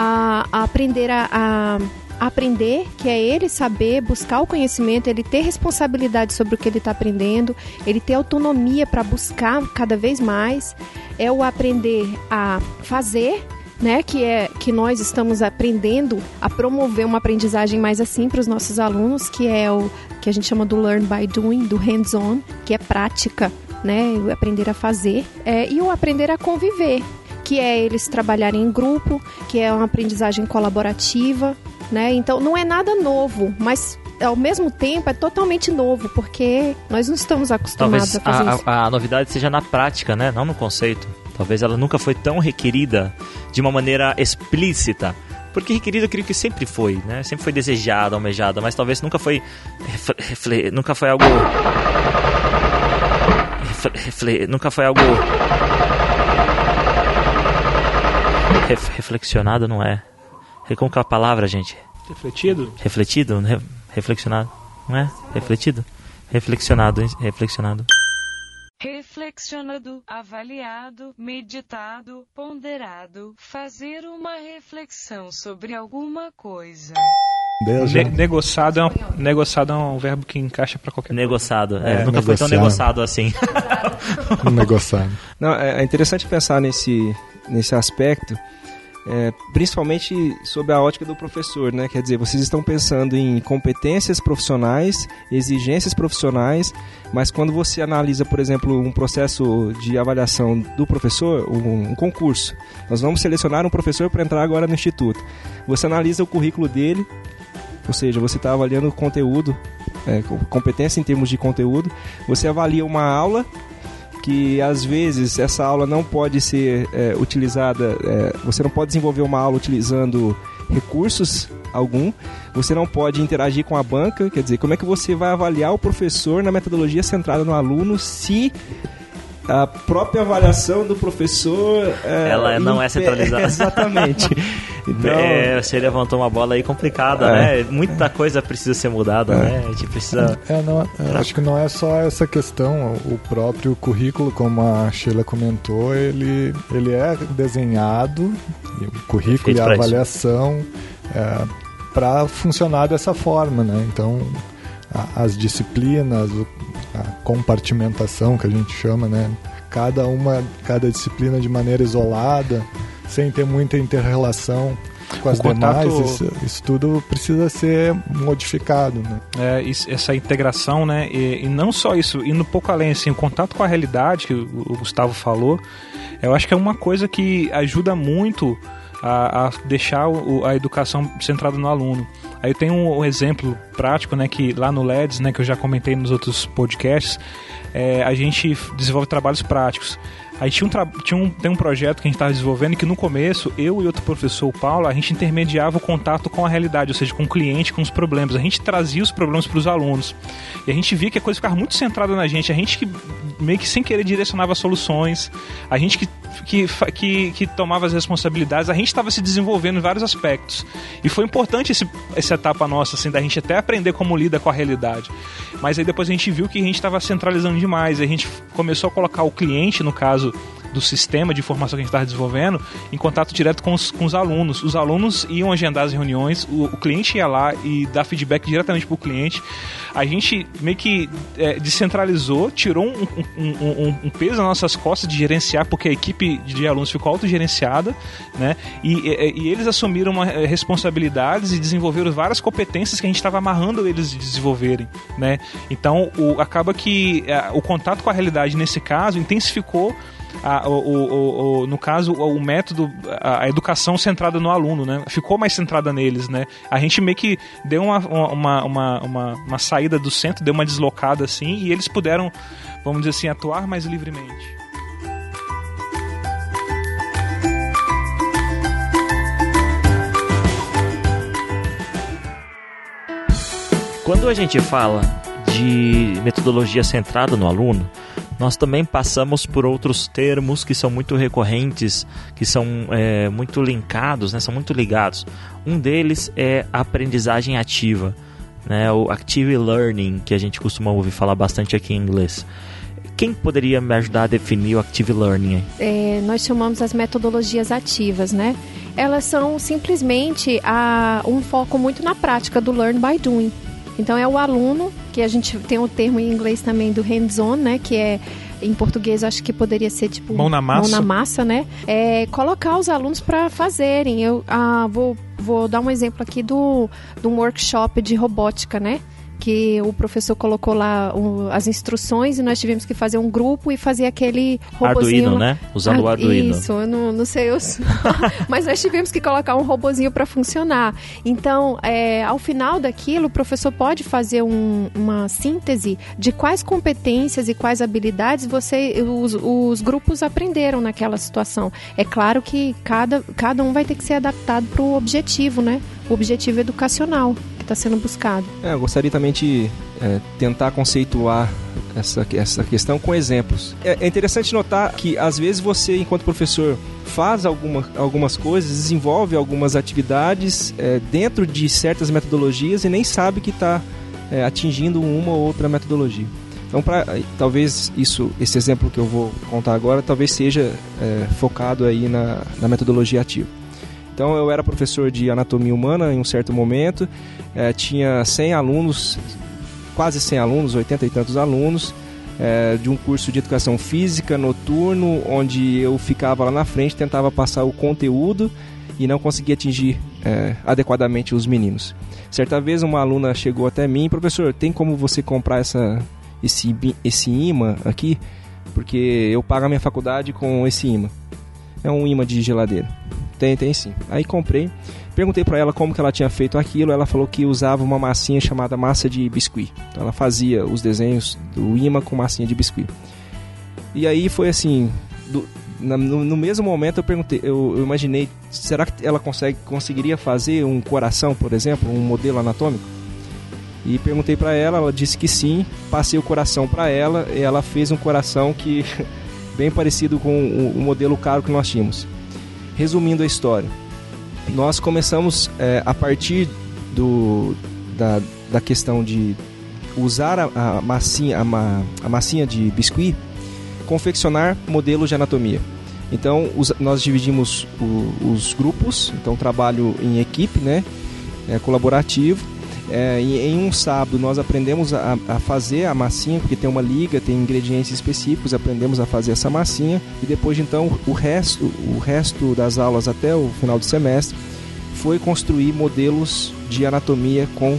[SPEAKER 3] A, a aprender a, a aprender, que é ele saber buscar o conhecimento, ele ter responsabilidade sobre o que ele está aprendendo, ele ter autonomia para buscar cada vez mais, é o aprender a fazer, né, que é que nós estamos aprendendo a promover uma aprendizagem mais assim para os nossos alunos, que é o que a gente chama do learn by doing, do hands-on, que é prática, né, aprender a fazer, é, e o aprender a conviver, que é eles trabalharem em grupo, que é uma aprendizagem colaborativa, né? Então não é nada novo, mas ao mesmo tempo é totalmente novo, porque nós não estamos acostumados
[SPEAKER 1] Talvez
[SPEAKER 3] a fazer
[SPEAKER 1] a,
[SPEAKER 3] isso.
[SPEAKER 1] a- a novidade seja na prática, né? Não no conceito. Talvez ela nunca foi tão requerida de uma maneira explícita. Porque requerida eu creio que sempre foi, né? Sempre foi desejada, almejada, mas talvez nunca foi. refle- nunca foi algo. refle- nunca foi algo. Ref- reflexionado não é. Como que é a palavra, gente?
[SPEAKER 2] Refletido?
[SPEAKER 1] Refletido? Re- reflexionado? Não é? Refletido? Reflexionado, hein? reflexionado.
[SPEAKER 8] reflexionado, avaliado, meditado, ponderado, fazer uma reflexão sobre alguma coisa.
[SPEAKER 2] Ne- negociado, é um, negociado é um verbo que encaixa para qualquer
[SPEAKER 1] Negociado. É,
[SPEAKER 2] É,
[SPEAKER 1] nunca foi tão
[SPEAKER 5] negociado.
[SPEAKER 1] negociado assim.
[SPEAKER 5] negociado.
[SPEAKER 6] Não, é é interessante pensar nesse, nesse aspecto, é, principalmente sobre a ótica do professor, né? Quer dizer, vocês estão pensando em competências profissionais, exigências profissionais, mas quando você analisa, por exemplo, um processo de avaliação do professor, um, um concurso, nós vamos selecionar um professor para entrar agora no instituto. Você analisa o currículo dele, ou seja, você está avaliando o conteúdo, é, com- competência em termos de conteúdo, você avalia uma aula que às vezes essa aula não pode ser é, utilizada, é, você não pode desenvolver uma aula utilizando recursos algum, você não pode interagir com a banca, quer dizer, como é que você vai avaliar o professor na metodologia centrada no aluno se a própria avaliação do professor é,
[SPEAKER 1] Ela não é
[SPEAKER 6] impe-
[SPEAKER 1] centralizada.
[SPEAKER 6] Exatamente. Então,
[SPEAKER 1] É, você levantou uma bola aí complicada,
[SPEAKER 6] É.
[SPEAKER 1] né? Muita coisa precisa ser mudada, né? A gente precisa.
[SPEAKER 5] É, não, é, acho que não é só essa questão, o próprio currículo, como a Sheila comentou, ele, ele é desenhado, o currículo
[SPEAKER 1] Feito
[SPEAKER 5] e a avaliação, para funcionar dessa forma, né? Então, a- as disciplinas, o- a compartimentação que a gente chama, né? Cada uma, cada disciplina de maneira isolada, sem ter muita interrelação com as demais, isso, isso tudo precisa ser modificado, né?
[SPEAKER 2] é, isso- essa integração, né? E, e não só isso, indo um pouco além, assim, o contato com a realidade que o, o Gustavo falou, eu acho que é uma coisa que ajuda muito a, a deixar o- a educação centrada no aluno. Aí tem um, um exemplo prático, né? Que lá no LEDs, né? Que eu já comentei nos outros podcasts, é, a gente desenvolve trabalhos práticos. Aí tinha um, tinha um, tem um projeto que a gente estava desenvolvendo que no começo, eu e outro professor, o Paulo, a gente intermediava o contato com a realidade, ou seja, com o cliente, com os problemas. A gente trazia os problemas para os alunos. E a gente via que a coisa ficava muito centrada na gente. A gente que meio que sem querer direcionava soluções, a gente que, que, que, que tomava as responsabilidades, a gente estava se desenvolvendo em vários aspectos. E foi importante esse, essa etapa nossa, assim, da gente até aprender como lida com a realidade. Mas aí depois a gente viu que a gente estava centralizando demais. A gente começou a colocar o cliente, no caso do sistema de informação que a gente estava desenvolvendo, em contato direto com os, com os alunos. Os alunos iam agendar as reuniões, o, o cliente ia lá e dar feedback diretamente para o cliente. A gente meio que é, descentralizou, tirou um, um- um- um- peso nas nossas costas de gerenciar, porque a equipe de alunos ficou autogerenciada, né? E, e- e eles assumiram uma, eh, responsabilidades e desenvolveram várias competências que a gente estava amarrando eles de desenvolverem, né? Então, o- acaba que eh, o contato com a realidade nesse caso intensificou a- o, o- o- no caso, o, o método, a, a educação centrada no aluno, né? Ficou mais centrada neles, né? A gente meio que deu uma, uma, uma, uma, uma saída do centro, deu uma deslocada assim, e eles puderam, vamos dizer assim, atuar mais livremente.
[SPEAKER 1] Quando a gente fala de metodologia centrada no aluno, nós também passamos por outros termos que são muito recorrentes, que são é, muito linkados, né, são muito ligados. Um deles é a aprendizagem ativa. né? O Active Learning, que a gente costuma ouvir falar bastante aqui em inglês. Quem poderia me ajudar a definir o Active Learning?
[SPEAKER 3] É, nós chamamos as metodologias ativas, né? Elas são simplesmente a, um foco muito na prática do Learn by Doing. Então é o aluno, que a gente tem o um termo em inglês também do hands-on, né? Que é em português acho que poderia ser tipo
[SPEAKER 2] mão na massa,
[SPEAKER 3] mão na massa né? É, colocar os alunos para fazerem. Eu ah, vou, vou dar um exemplo aqui do, do um workshop de robótica, né? Que o professor colocou lá um, as instruções e nós tivemos que fazer um grupo e fazer aquele robozinho.
[SPEAKER 1] Arduino, né? Usando o Arduino.
[SPEAKER 3] Isso, eu não, não sei, eu... mas nós tivemos que colocar um robozinho para funcionar. Então, é, ao final daquilo, o professor pode fazer um, uma síntese de quais competências e quais habilidades você, os, os grupos aprenderam naquela situação. É claro que cada, cada um vai ter que ser adaptado para o objetivo, né? O objetivo educacional está sendo buscado.
[SPEAKER 6] É, eu gostaria também de é, tentar conceituar essa, essa questão com exemplos. É, é, interessante notar que às vezes você, enquanto professor, faz alguma, algumas coisas, desenvolve algumas atividades é, dentro de certas metodologias e nem sabe que está é, atingindo uma ou outra metodologia. Então, pra, talvez isso, esse exemplo que eu vou contar agora, talvez seja é, focado aí na, na metodologia ativa. Então eu era professor de anatomia humana em um certo momento, é, tinha 100 alunos, quase 100 alunos, 80 e tantos alunos, é, de um curso de educação física noturno, onde eu ficava lá na frente, tentava passar o conteúdo e não conseguia atingir é, adequadamente os meninos. Certa vez uma aluna chegou até mim, professor, tem como você comprar essa, esse, esse imã aqui? Porque eu pago a minha faculdade com esse imã. É um imã de geladeira. Tem, tem sim. Aí comprei. Perguntei para ela como que ela tinha feito aquilo. Ela falou que usava uma massinha chamada massa de biscuit. Então ela fazia os desenhos do imã com massinha de biscuit. E aí foi assim, do, na, no, no, mesmo momento eu perguntei, eu, eu, imaginei, será que ela consegue, conseguiria fazer um coração, por exemplo, um modelo anatômico? E perguntei para ela, ela disse que sim. Passei o coração para ela e ela fez um coração que bem parecido com o, o modelo caro que nós tínhamos. Resumindo a história, nós começamos é, a partir do, da, da questão de usar a, a massinha, a, a, massinha de biscuit, confeccionar modelos de anatomia. Então, os, nós dividimos o, os grupos, então trabalho em equipe, né, é, colaborativo, é, em, em, um sábado nós aprendemos a, a, fazer a massinha, porque tem uma liga, tem ingredientes específicos, aprendemos a fazer essa massinha e depois então o resto, o resto das aulas até o final do semestre foi construir modelos de anatomia com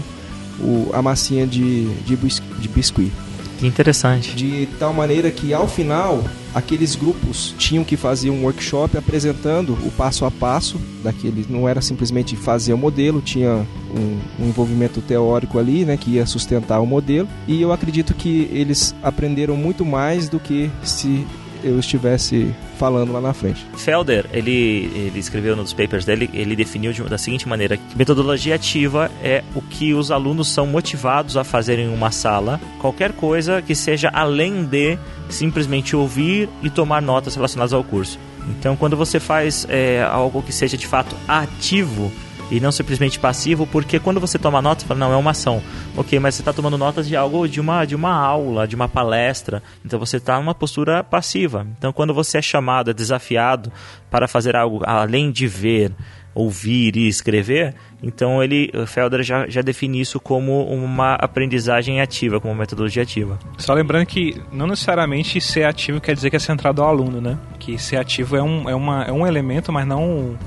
[SPEAKER 6] o, a massinha de, de, biscuit.
[SPEAKER 1] Que interessante.
[SPEAKER 6] De tal maneira que ao final aqueles grupos tinham que fazer um workshop apresentando o passo a passo daquele. Não era simplesmente fazer o modelo, tinha um, um envolvimento teórico ali, né, que ia sustentar o modelo. E eu acredito que eles aprenderam muito mais do que se eu estivesse falando lá na frente.
[SPEAKER 1] Felder, ele, ele escreveu nos papers dele, ele definiu de, da seguinte maneira: que metodologia ativa é o que os alunos são motivados a fazer em uma sala, qualquer coisa que seja além de simplesmente ouvir e tomar notas relacionadas ao curso. Então, quando você faz é, algo que seja de fato ativo, e não simplesmente passivo, porque quando você toma nota, você fala, não, é uma ação. Ok, mas você está tomando notas de algo, de uma, de uma aula, de uma palestra, então você está numa postura passiva. Então, quando você é chamado, é desafiado para fazer algo além de ver, ouvir e escrever, então ele, o Felder já, já define isso como uma aprendizagem ativa, como uma metodologia ativa.
[SPEAKER 2] Só lembrando que não necessariamente ser ativo quer dizer que é centrado ao aluno, né? Que ser ativo é um, é uma, é um elemento, mas não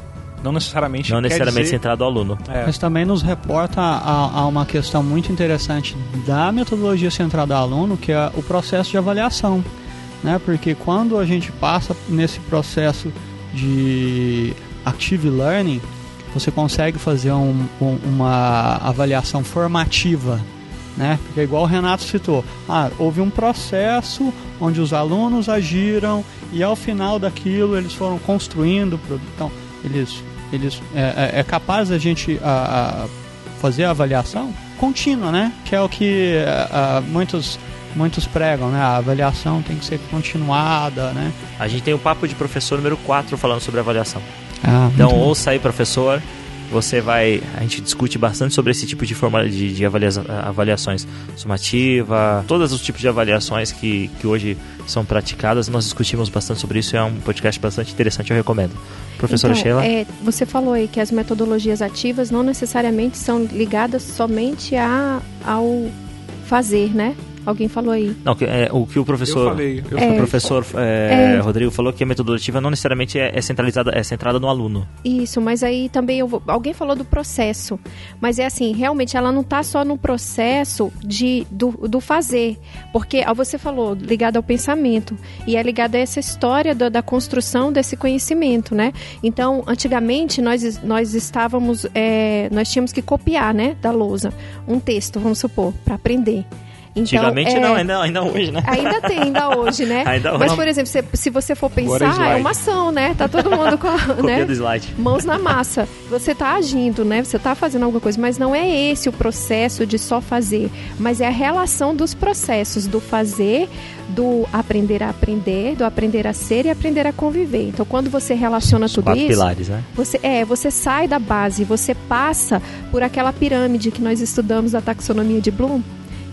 [SPEAKER 2] não necessariamente
[SPEAKER 1] não necessariamente
[SPEAKER 2] dizer...
[SPEAKER 1] centrado ao aluno.
[SPEAKER 4] É. Mas também nos reporta a, a, uma questão muito interessante da metodologia centrada ao aluno, que é o processo de avaliação, né? Porque quando a gente passa nesse processo de active learning, você consegue fazer um, um, uma avaliação formativa, né? Porque igual o Renato citou, ah, houve um processo onde os alunos agiram e ao final daquilo eles foram construindo, então eles eles é, é, é capaz a gente a, a fazer a avaliação contínua, né? Que é o que a, a, muitos muitos pregam, né? A avaliação tem que ser continuada, né?
[SPEAKER 1] A gente tem o papo de professor número 4 falando sobre avaliação. Ah, então ouça aí, professor, você vai. A gente discute bastante sobre esse tipo de forma de, de avalia, avaliações sumativa, todos os tipos de avaliações que, que hoje são praticadas. Nós discutimos bastante sobre isso. É um podcast bastante interessante, eu recomendo. Professora
[SPEAKER 3] então,
[SPEAKER 1] Sheila?
[SPEAKER 3] É, você falou aí que as metodologias ativas não necessariamente são ligadas somente a, ao fazer, né? Alguém falou aí.
[SPEAKER 1] Não, é, o que o professor,
[SPEAKER 2] Eu falei, eu
[SPEAKER 1] o
[SPEAKER 3] É.
[SPEAKER 1] professor é,
[SPEAKER 3] É.
[SPEAKER 1] Rodrigo falou que a metodologia não necessariamente é, é centralizada, é centrada no aluno.
[SPEAKER 3] Isso, mas aí também eu vou- alguém falou do processo, mas é assim, realmente ela não está só no processo de do, do fazer, porque você falou ligado ao pensamento e é ligado a essa história da, da construção desse conhecimento, né? Então, antigamente nós nós estávamos é, nós tínhamos que copiar, né, da lousa um texto, vamos supor, para aprender. Então,
[SPEAKER 1] Antigamente
[SPEAKER 3] é,
[SPEAKER 1] não, ainda, ainda hoje, né?
[SPEAKER 3] Ainda tem, ainda hoje, né?
[SPEAKER 1] Ainda
[SPEAKER 3] Mas, por exemplo, se, se você for
[SPEAKER 2] é
[SPEAKER 3] pensar, é uma ação, né? Tá todo mundo com né?
[SPEAKER 1] do slide.
[SPEAKER 3] mãos na massa. Você está agindo, né? Você está fazendo alguma coisa, mas não é esse o processo de só fazer, mas é a relação dos processos do fazer, do aprender a aprender, do aprender a ser e aprender a conviver. Então, quando você relaciona
[SPEAKER 1] Os
[SPEAKER 3] tudo
[SPEAKER 1] quatro
[SPEAKER 3] isso,
[SPEAKER 1] pilares, né?
[SPEAKER 3] você é, você sai da base, você passa por aquela pirâmide que nós estudamos da taxonomia de Bloom,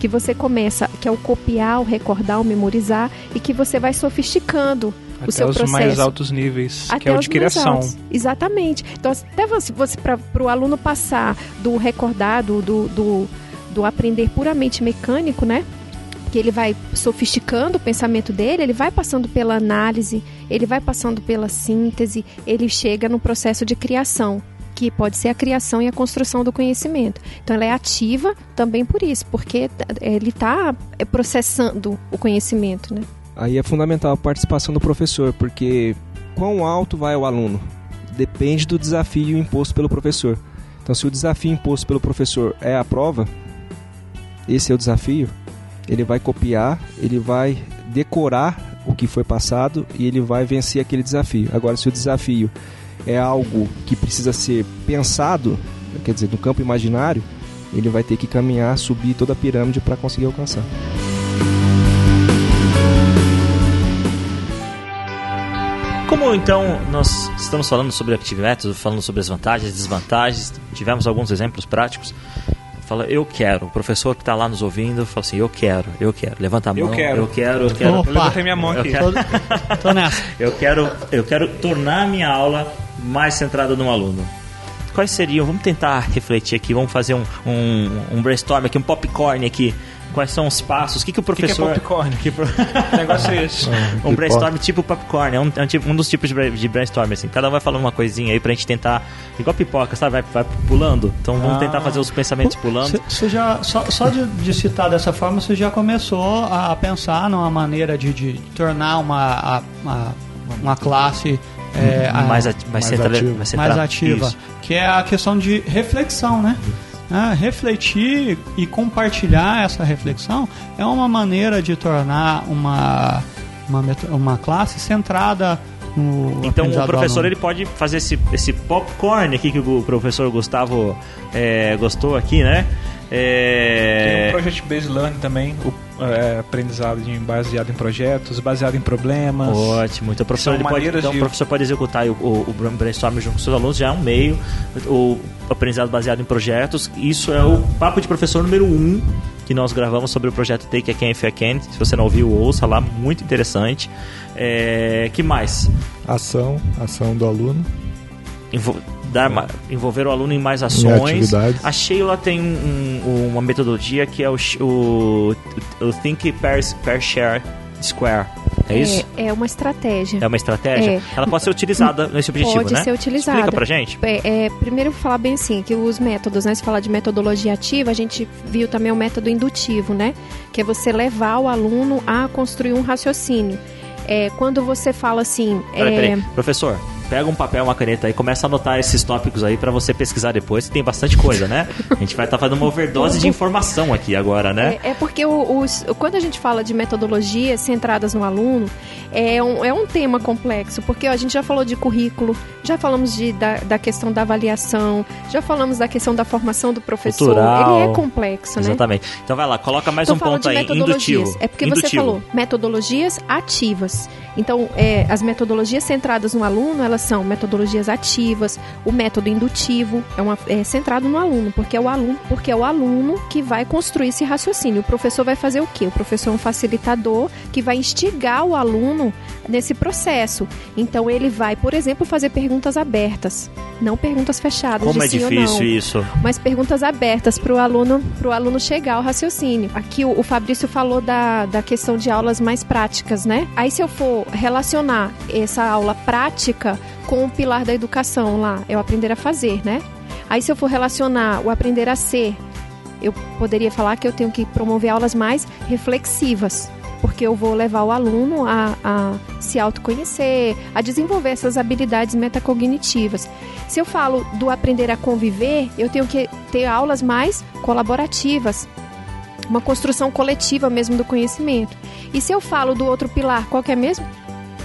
[SPEAKER 3] que você começa, que é o copiar, o recordar, o memorizar e que você vai sofisticando o
[SPEAKER 2] Até
[SPEAKER 3] seu
[SPEAKER 2] os
[SPEAKER 3] processo.
[SPEAKER 2] mais altos níveis, que é o de criação.
[SPEAKER 3] Exatamente. Então, até você, você para o aluno passar do recordar, do, do, do, do aprender puramente mecânico, né? Que ele vai sofisticando o pensamento dele, ele vai passando pela análise, ele vai passando pela síntese, ele chega no processo de criação, que pode ser a criação e a construção do conhecimento. Então, ela é ativa também por isso, porque eh, ele está processando o conhecimento, né?
[SPEAKER 6] Aí é fundamental a participação do professor, porque quão alto vai o aluno? Depende do desafio imposto pelo professor. Então, se o desafio imposto pelo professor é a prova, esse é o desafio, ele vai copiar, ele vai decorar o que foi passado e ele vai vencer aquele desafio. Agora, se o desafio é algo que precisa ser pensado, quer dizer, no campo imaginário, ele vai ter que caminhar, subir toda a pirâmide para conseguir alcançar.
[SPEAKER 1] Como então nós estamos falando sobre Active Método, falando sobre as vantagens e desvantagens, tivemos alguns exemplos práticos. Fala, eu quero. O professor que está lá nos ouvindo fala assim, eu quero, eu quero. Levanta a
[SPEAKER 2] Eu
[SPEAKER 1] mão.
[SPEAKER 2] quero.
[SPEAKER 1] Eu quero, eu quero.
[SPEAKER 4] Opa.
[SPEAKER 2] Eu levantei minha mão
[SPEAKER 1] Eu
[SPEAKER 2] aqui.
[SPEAKER 1] quero.
[SPEAKER 4] Tô, tô nessa.
[SPEAKER 1] Eu quero, eu quero tornar a minha aula mais centrada no aluno. Quais seriam? Vamos tentar refletir aqui, vamos fazer um, um, um brainstorm aqui, um popcorn aqui. Quais são os passos? O que, que o
[SPEAKER 2] O que, que é
[SPEAKER 1] professor.
[SPEAKER 2] popcorn?
[SPEAKER 1] que pro-
[SPEAKER 2] negócio é esse?
[SPEAKER 1] um brainstorm tipo popcorn, é um, é um tipo- um dos tipos de brainstorm, assim. Cada um vai falando uma coisinha aí pra gente tentar. Igual pipoca, sabe? Vai, vai pulando. Então vamos
[SPEAKER 2] Ah.
[SPEAKER 1] tentar fazer os pensamentos pulando.
[SPEAKER 4] Você já, só, só de, de citar dessa forma, você já começou a pensar numa maneira de, de tornar uma, a- uma, uma classe é, a-
[SPEAKER 1] mais, ati- mais,
[SPEAKER 5] mais
[SPEAKER 1] centra-
[SPEAKER 5] ativa.
[SPEAKER 1] mais
[SPEAKER 4] mais ativa,
[SPEAKER 1] Isso.
[SPEAKER 4] que é a questão de reflexão, né? Ah, refletir e compartilhar essa reflexão é uma maneira de tornar uma, uma, uma classe centrada no
[SPEAKER 1] Então o professor ele pode fazer esse, esse popcorn aqui que o professor Gustavo é, gostou aqui, né?
[SPEAKER 2] Tem
[SPEAKER 1] É,
[SPEAKER 2] um Project Based Learning também, o é, aprendizado em- baseado em projetos, baseado em problemas.
[SPEAKER 1] Ótimo. Então o professor, pode, então,
[SPEAKER 2] de-
[SPEAKER 1] o professor pode executar o, o, o brainstorm junto com seus alunos, já é um meio. O aprendizado baseado em projetos. Isso é o papo de professor número um que nós gravamos sobre o projeto Take a Can If I Can. Se você não ouviu, ouça lá, muito interessante. É, que mais?
[SPEAKER 5] Ação, ação do aluno.
[SPEAKER 1] Envol- dar envolver o aluno em mais
[SPEAKER 5] Em
[SPEAKER 1] ações.
[SPEAKER 5] atividades.
[SPEAKER 1] A Sheila tem um- um- uma metodologia que é o, o, o Think Per, per Share Square. É isso?
[SPEAKER 3] É, é uma estratégia.
[SPEAKER 1] É uma estratégia?
[SPEAKER 3] É.
[SPEAKER 1] Ela pode ser utilizada nesse objetivo,
[SPEAKER 3] Pode
[SPEAKER 1] né?
[SPEAKER 3] ser utilizada.
[SPEAKER 1] Explica pra gente.
[SPEAKER 3] É, é, primeiro falar bem assim, que os métodos, né? Se falar de metodologia ativa, a gente viu também o método indutivo, né? Que é você levar o aluno a construir um raciocínio. É, quando você fala assim,
[SPEAKER 1] Peraí,
[SPEAKER 3] é,
[SPEAKER 1] peraí. Professor, pega um papel, uma caneta aí, começa a anotar esses tópicos aí pra você pesquisar depois, que tem bastante coisa, né? A gente vai estar fazendo uma overdose de informação aqui agora, né?
[SPEAKER 3] É, é porque o- os, quando a gente fala de metodologias centradas no aluno, é um, é um tema complexo, porque ó, a gente já falou de currículo, já falamos de, da, da questão da avaliação, já falamos da questão da formação do professor.
[SPEAKER 1] Cultural.
[SPEAKER 3] Ele é complexo, né?
[SPEAKER 1] Exatamente. Então vai lá, coloca mais
[SPEAKER 3] Tô
[SPEAKER 1] um ponto aí, indutivo.
[SPEAKER 3] É porque você
[SPEAKER 1] Indutivo.
[SPEAKER 3] falou metodologias ativas. Então, é, as metodologias centradas no aluno, elas são metodologias ativas, o método indutivo, é, uma, é centrado no aluno, porque é o aluno, porque é o aluno que vai construir esse raciocínio. O professor vai fazer o quê? O professor é um facilitador que vai instigar o aluno nesse processo. Então ele vai, por exemplo, fazer perguntas abertas, não perguntas fechadas.
[SPEAKER 1] Como é difícil isso?
[SPEAKER 3] Mas perguntas abertas para o aluno, pro aluno chegar ao raciocínio. Aqui o, o Fabrício falou da, da questão de aulas mais práticas, né? Aí se eu for relacionar essa aula prática com o pilar da educação lá, é o aprender a fazer, né? Aí se eu for relacionar o aprender a ser, eu poderia falar que eu tenho que promover aulas mais reflexivas porque eu vou levar o aluno a, a, se autoconhecer, a desenvolver essas habilidades metacognitivas. Se eu falo do aprender a conviver, eu tenho que ter aulas mais colaborativas, uma construção coletiva mesmo do conhecimento. E se eu falo do outro pilar, qual que é mesmo?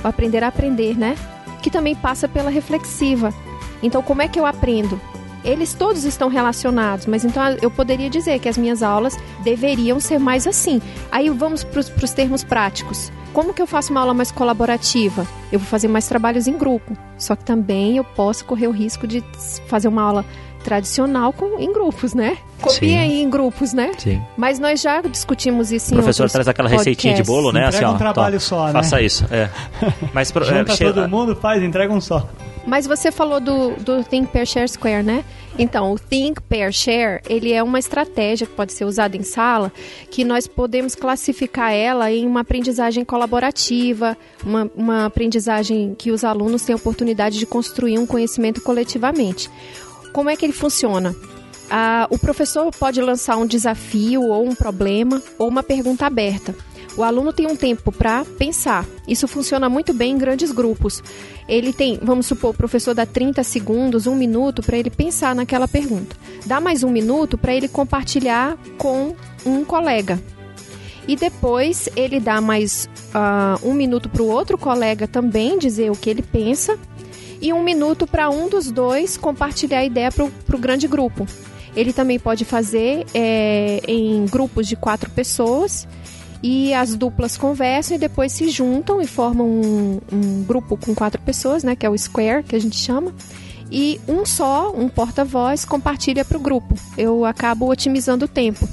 [SPEAKER 3] O aprender a aprender, né? Que também passa pela reflexiva. Então, como é que eu aprendo? Eles todos estão relacionados, mas então eu poderia dizer que as minhas aulas deveriam ser mais assim. Aí vamos para os termos práticos. Como que eu faço uma aula mais colaborativa? Eu vou fazer mais trabalhos em grupo. Só que também eu posso correr o risco de fazer uma aula tradicional com, em grupos, né? Copia aí em grupos, né?
[SPEAKER 1] Sim.
[SPEAKER 3] Mas nós já discutimos isso
[SPEAKER 1] O
[SPEAKER 3] em
[SPEAKER 1] professor
[SPEAKER 3] outros
[SPEAKER 1] traz aquela receitinha de
[SPEAKER 3] podcasts.
[SPEAKER 1] bolo, né?
[SPEAKER 4] Entrega
[SPEAKER 1] assim, ó,
[SPEAKER 4] um trabalho
[SPEAKER 1] tó,
[SPEAKER 4] só, né?
[SPEAKER 1] Faça isso, é. Mas pro,
[SPEAKER 4] Junta
[SPEAKER 1] é,
[SPEAKER 4] todo mundo, faz, entrega um só.
[SPEAKER 3] Mas você falou do, do Think, Pair, Share, Square, né? Então, o Think, Pair, Share, ele é uma estratégia que pode ser usada em sala, que nós podemos classificar ela em uma aprendizagem colaborativa, uma, uma aprendizagem que os alunos têm a oportunidade de construir um conhecimento coletivamente. Como é que ele funciona? Ah, o professor pode lançar um desafio ou um problema ou uma pergunta aberta. O aluno tem um tempo para pensar. Isso funciona muito bem em grandes grupos. Ele tem, vamos supor, o professor dá 30 segundos, um minuto para ele pensar naquela pergunta. Dá mais um minuto para ele compartilhar com um colega. E depois ele dá mais ah, um minuto para o outro colega também dizer o que ele pensa. E um minuto para um dos dois compartilhar a ideia para o grande grupo. Ele também pode fazer é, em grupos de quatro pessoas e as duplas conversam e depois se juntam e formam um, um grupo com quatro pessoas, né, que é o square que a gente chama. E um só, um porta-voz, compartilha para o grupo. Eu acabo otimizando o tempo.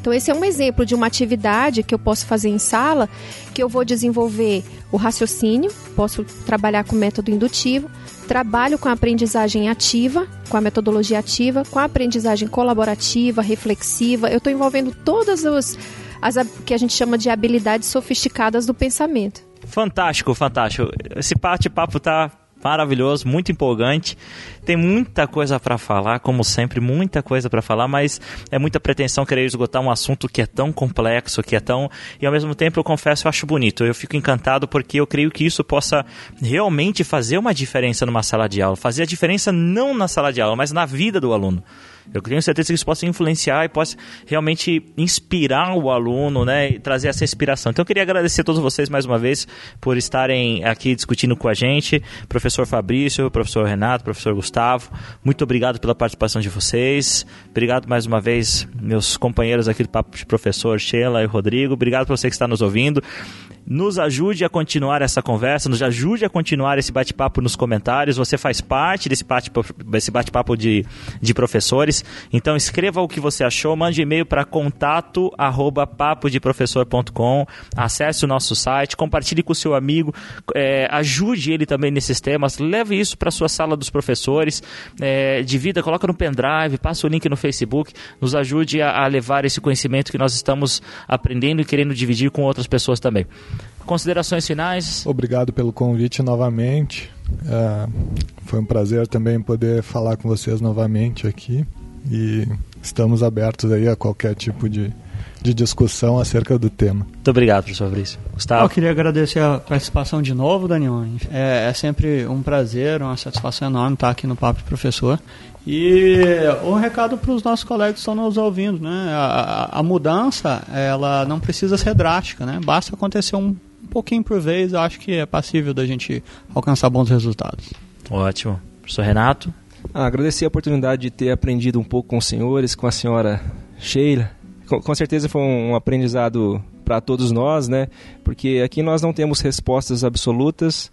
[SPEAKER 3] Então, esse é um exemplo de uma atividade que eu posso fazer em sala, que eu vou desenvolver o raciocínio, posso trabalhar com método indutivo, trabalho com a aprendizagem ativa, com a metodologia ativa, com a aprendizagem colaborativa, reflexiva. Eu estou envolvendo todas as, as que a gente chama de habilidades sofisticadas do pensamento.
[SPEAKER 1] Fantástico, fantástico. Esse bate-papo tá maravilhoso, muito empolgante. Tem muita coisa para falar, como sempre, muita coisa para falar, mas é muita pretensão querer esgotar um assunto que é tão complexo, que é tão. E ao mesmo tempo, eu confesso, eu acho bonito. Eu fico encantado porque eu creio que isso possa realmente fazer uma diferença numa sala de aula. Fazer a diferença não na sala de aula, mas na vida do aluno. Eu tenho certeza que isso possa influenciar e possa realmente inspirar o aluno, né, e trazer essa inspiração. Então eu queria agradecer a todos vocês mais uma vez por estarem aqui discutindo com a gente, professor Fabrício, professor Renato, professor Gustavo. Muito obrigado pela participação de vocês. Obrigado mais uma vez meus companheiros aqui do Papo de Professor, Sheila e Rodrigo. Obrigado para você que está nos ouvindo. Nos ajude a continuar essa conversa, nos ajude a continuar esse bate-papo nos comentários. Você faz parte desse bate-papo de, de professores. Então escreva o que você achou, mande e-mail para contato arroba acesse o nosso site, compartilhe com o seu amigo, é, ajude ele também nesses temas, leve isso para sua sala dos professores, é, divida, coloca no pendrive, passa o link no Facebook, nos ajude a, a levar esse conhecimento que nós estamos aprendendo e querendo dividir com outras pessoas também. Considerações finais?
[SPEAKER 5] Obrigado pelo convite novamente. É, foi um prazer também poder falar com vocês novamente aqui e estamos abertos aí a qualquer tipo de, de discussão acerca do tema.
[SPEAKER 1] Muito obrigado, professor Fabrício. Gustavo?
[SPEAKER 4] Eu queria agradecer a participação de novo, Daniel. É, é sempre um prazer, uma satisfação enorme estar aqui no Papo de Professor. E um recado para os nossos colegas que estão nos ouvindo, né? A, a- a mudança, ela não precisa ser drástica, né? Basta acontecer um, um pouquinho por vez, eu acho que é passível da gente alcançar bons resultados.
[SPEAKER 1] Ótimo. Professor Renato?
[SPEAKER 6] Ah, agradecer a oportunidade de ter aprendido um pouco com os senhores, com a senhora Sheila. Com, com certeza foi um aprendizado para todos nós, né? Porque aqui nós não temos respostas absolutas,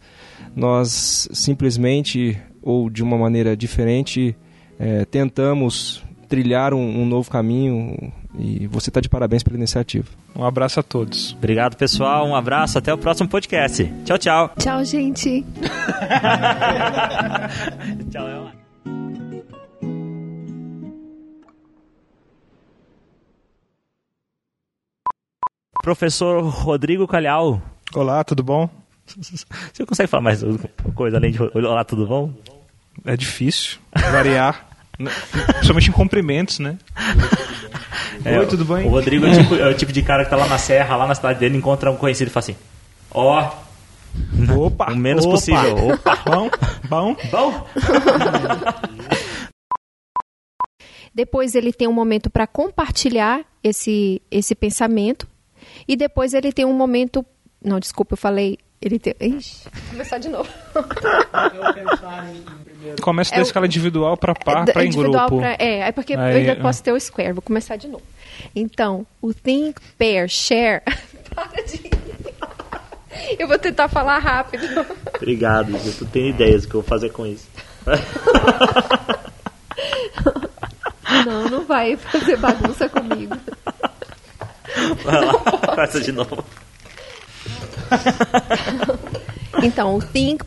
[SPEAKER 6] nós simplesmente ou de uma maneira diferente é, tentamos trilhar um, um, novo caminho e você está de parabéns pela iniciativa.
[SPEAKER 2] Um abraço a todos.
[SPEAKER 1] Obrigado, pessoal. Um abraço. Até o próximo podcast. Tchau, tchau.
[SPEAKER 3] Tchau, gente.
[SPEAKER 1] tchau, Professor Rodrigo Calhau.
[SPEAKER 2] Olá, tudo bom?
[SPEAKER 1] Você consegue falar mais alguma coisa além de olá, tudo bom?
[SPEAKER 2] É difícil variar. Principalmente em cumprimentos, né?
[SPEAKER 1] É, Oi, tudo bem? O Rodrigo é o, tipo, é o, tipo, de cara que tá lá na serra, lá na cidade dele, encontra um conhecido e fala assim: Ó. Oh, opa! O menos opa. possível. Opa!
[SPEAKER 2] Bom, bom,
[SPEAKER 1] bom.
[SPEAKER 3] Depois ele tem um momento para compartilhar esse, esse pensamento. E depois ele tem um momento. Não, desculpa, eu falei. Ele tem. Ixi, vou começar de novo.
[SPEAKER 2] Começa é da escala individual para par, é, para em grupo. Pra,
[SPEAKER 3] é, é porque Aí, eu ainda posso ter o square. Vou começar de novo. Então, o think, pair, share. Para de. Eu vou tentar falar rápido.
[SPEAKER 1] Obrigado, tu tem ideias do que eu vou fazer com isso.
[SPEAKER 3] Não, não vai fazer bagunça comigo.
[SPEAKER 1] Vai lá, faça de novo.
[SPEAKER 3] Então, o think,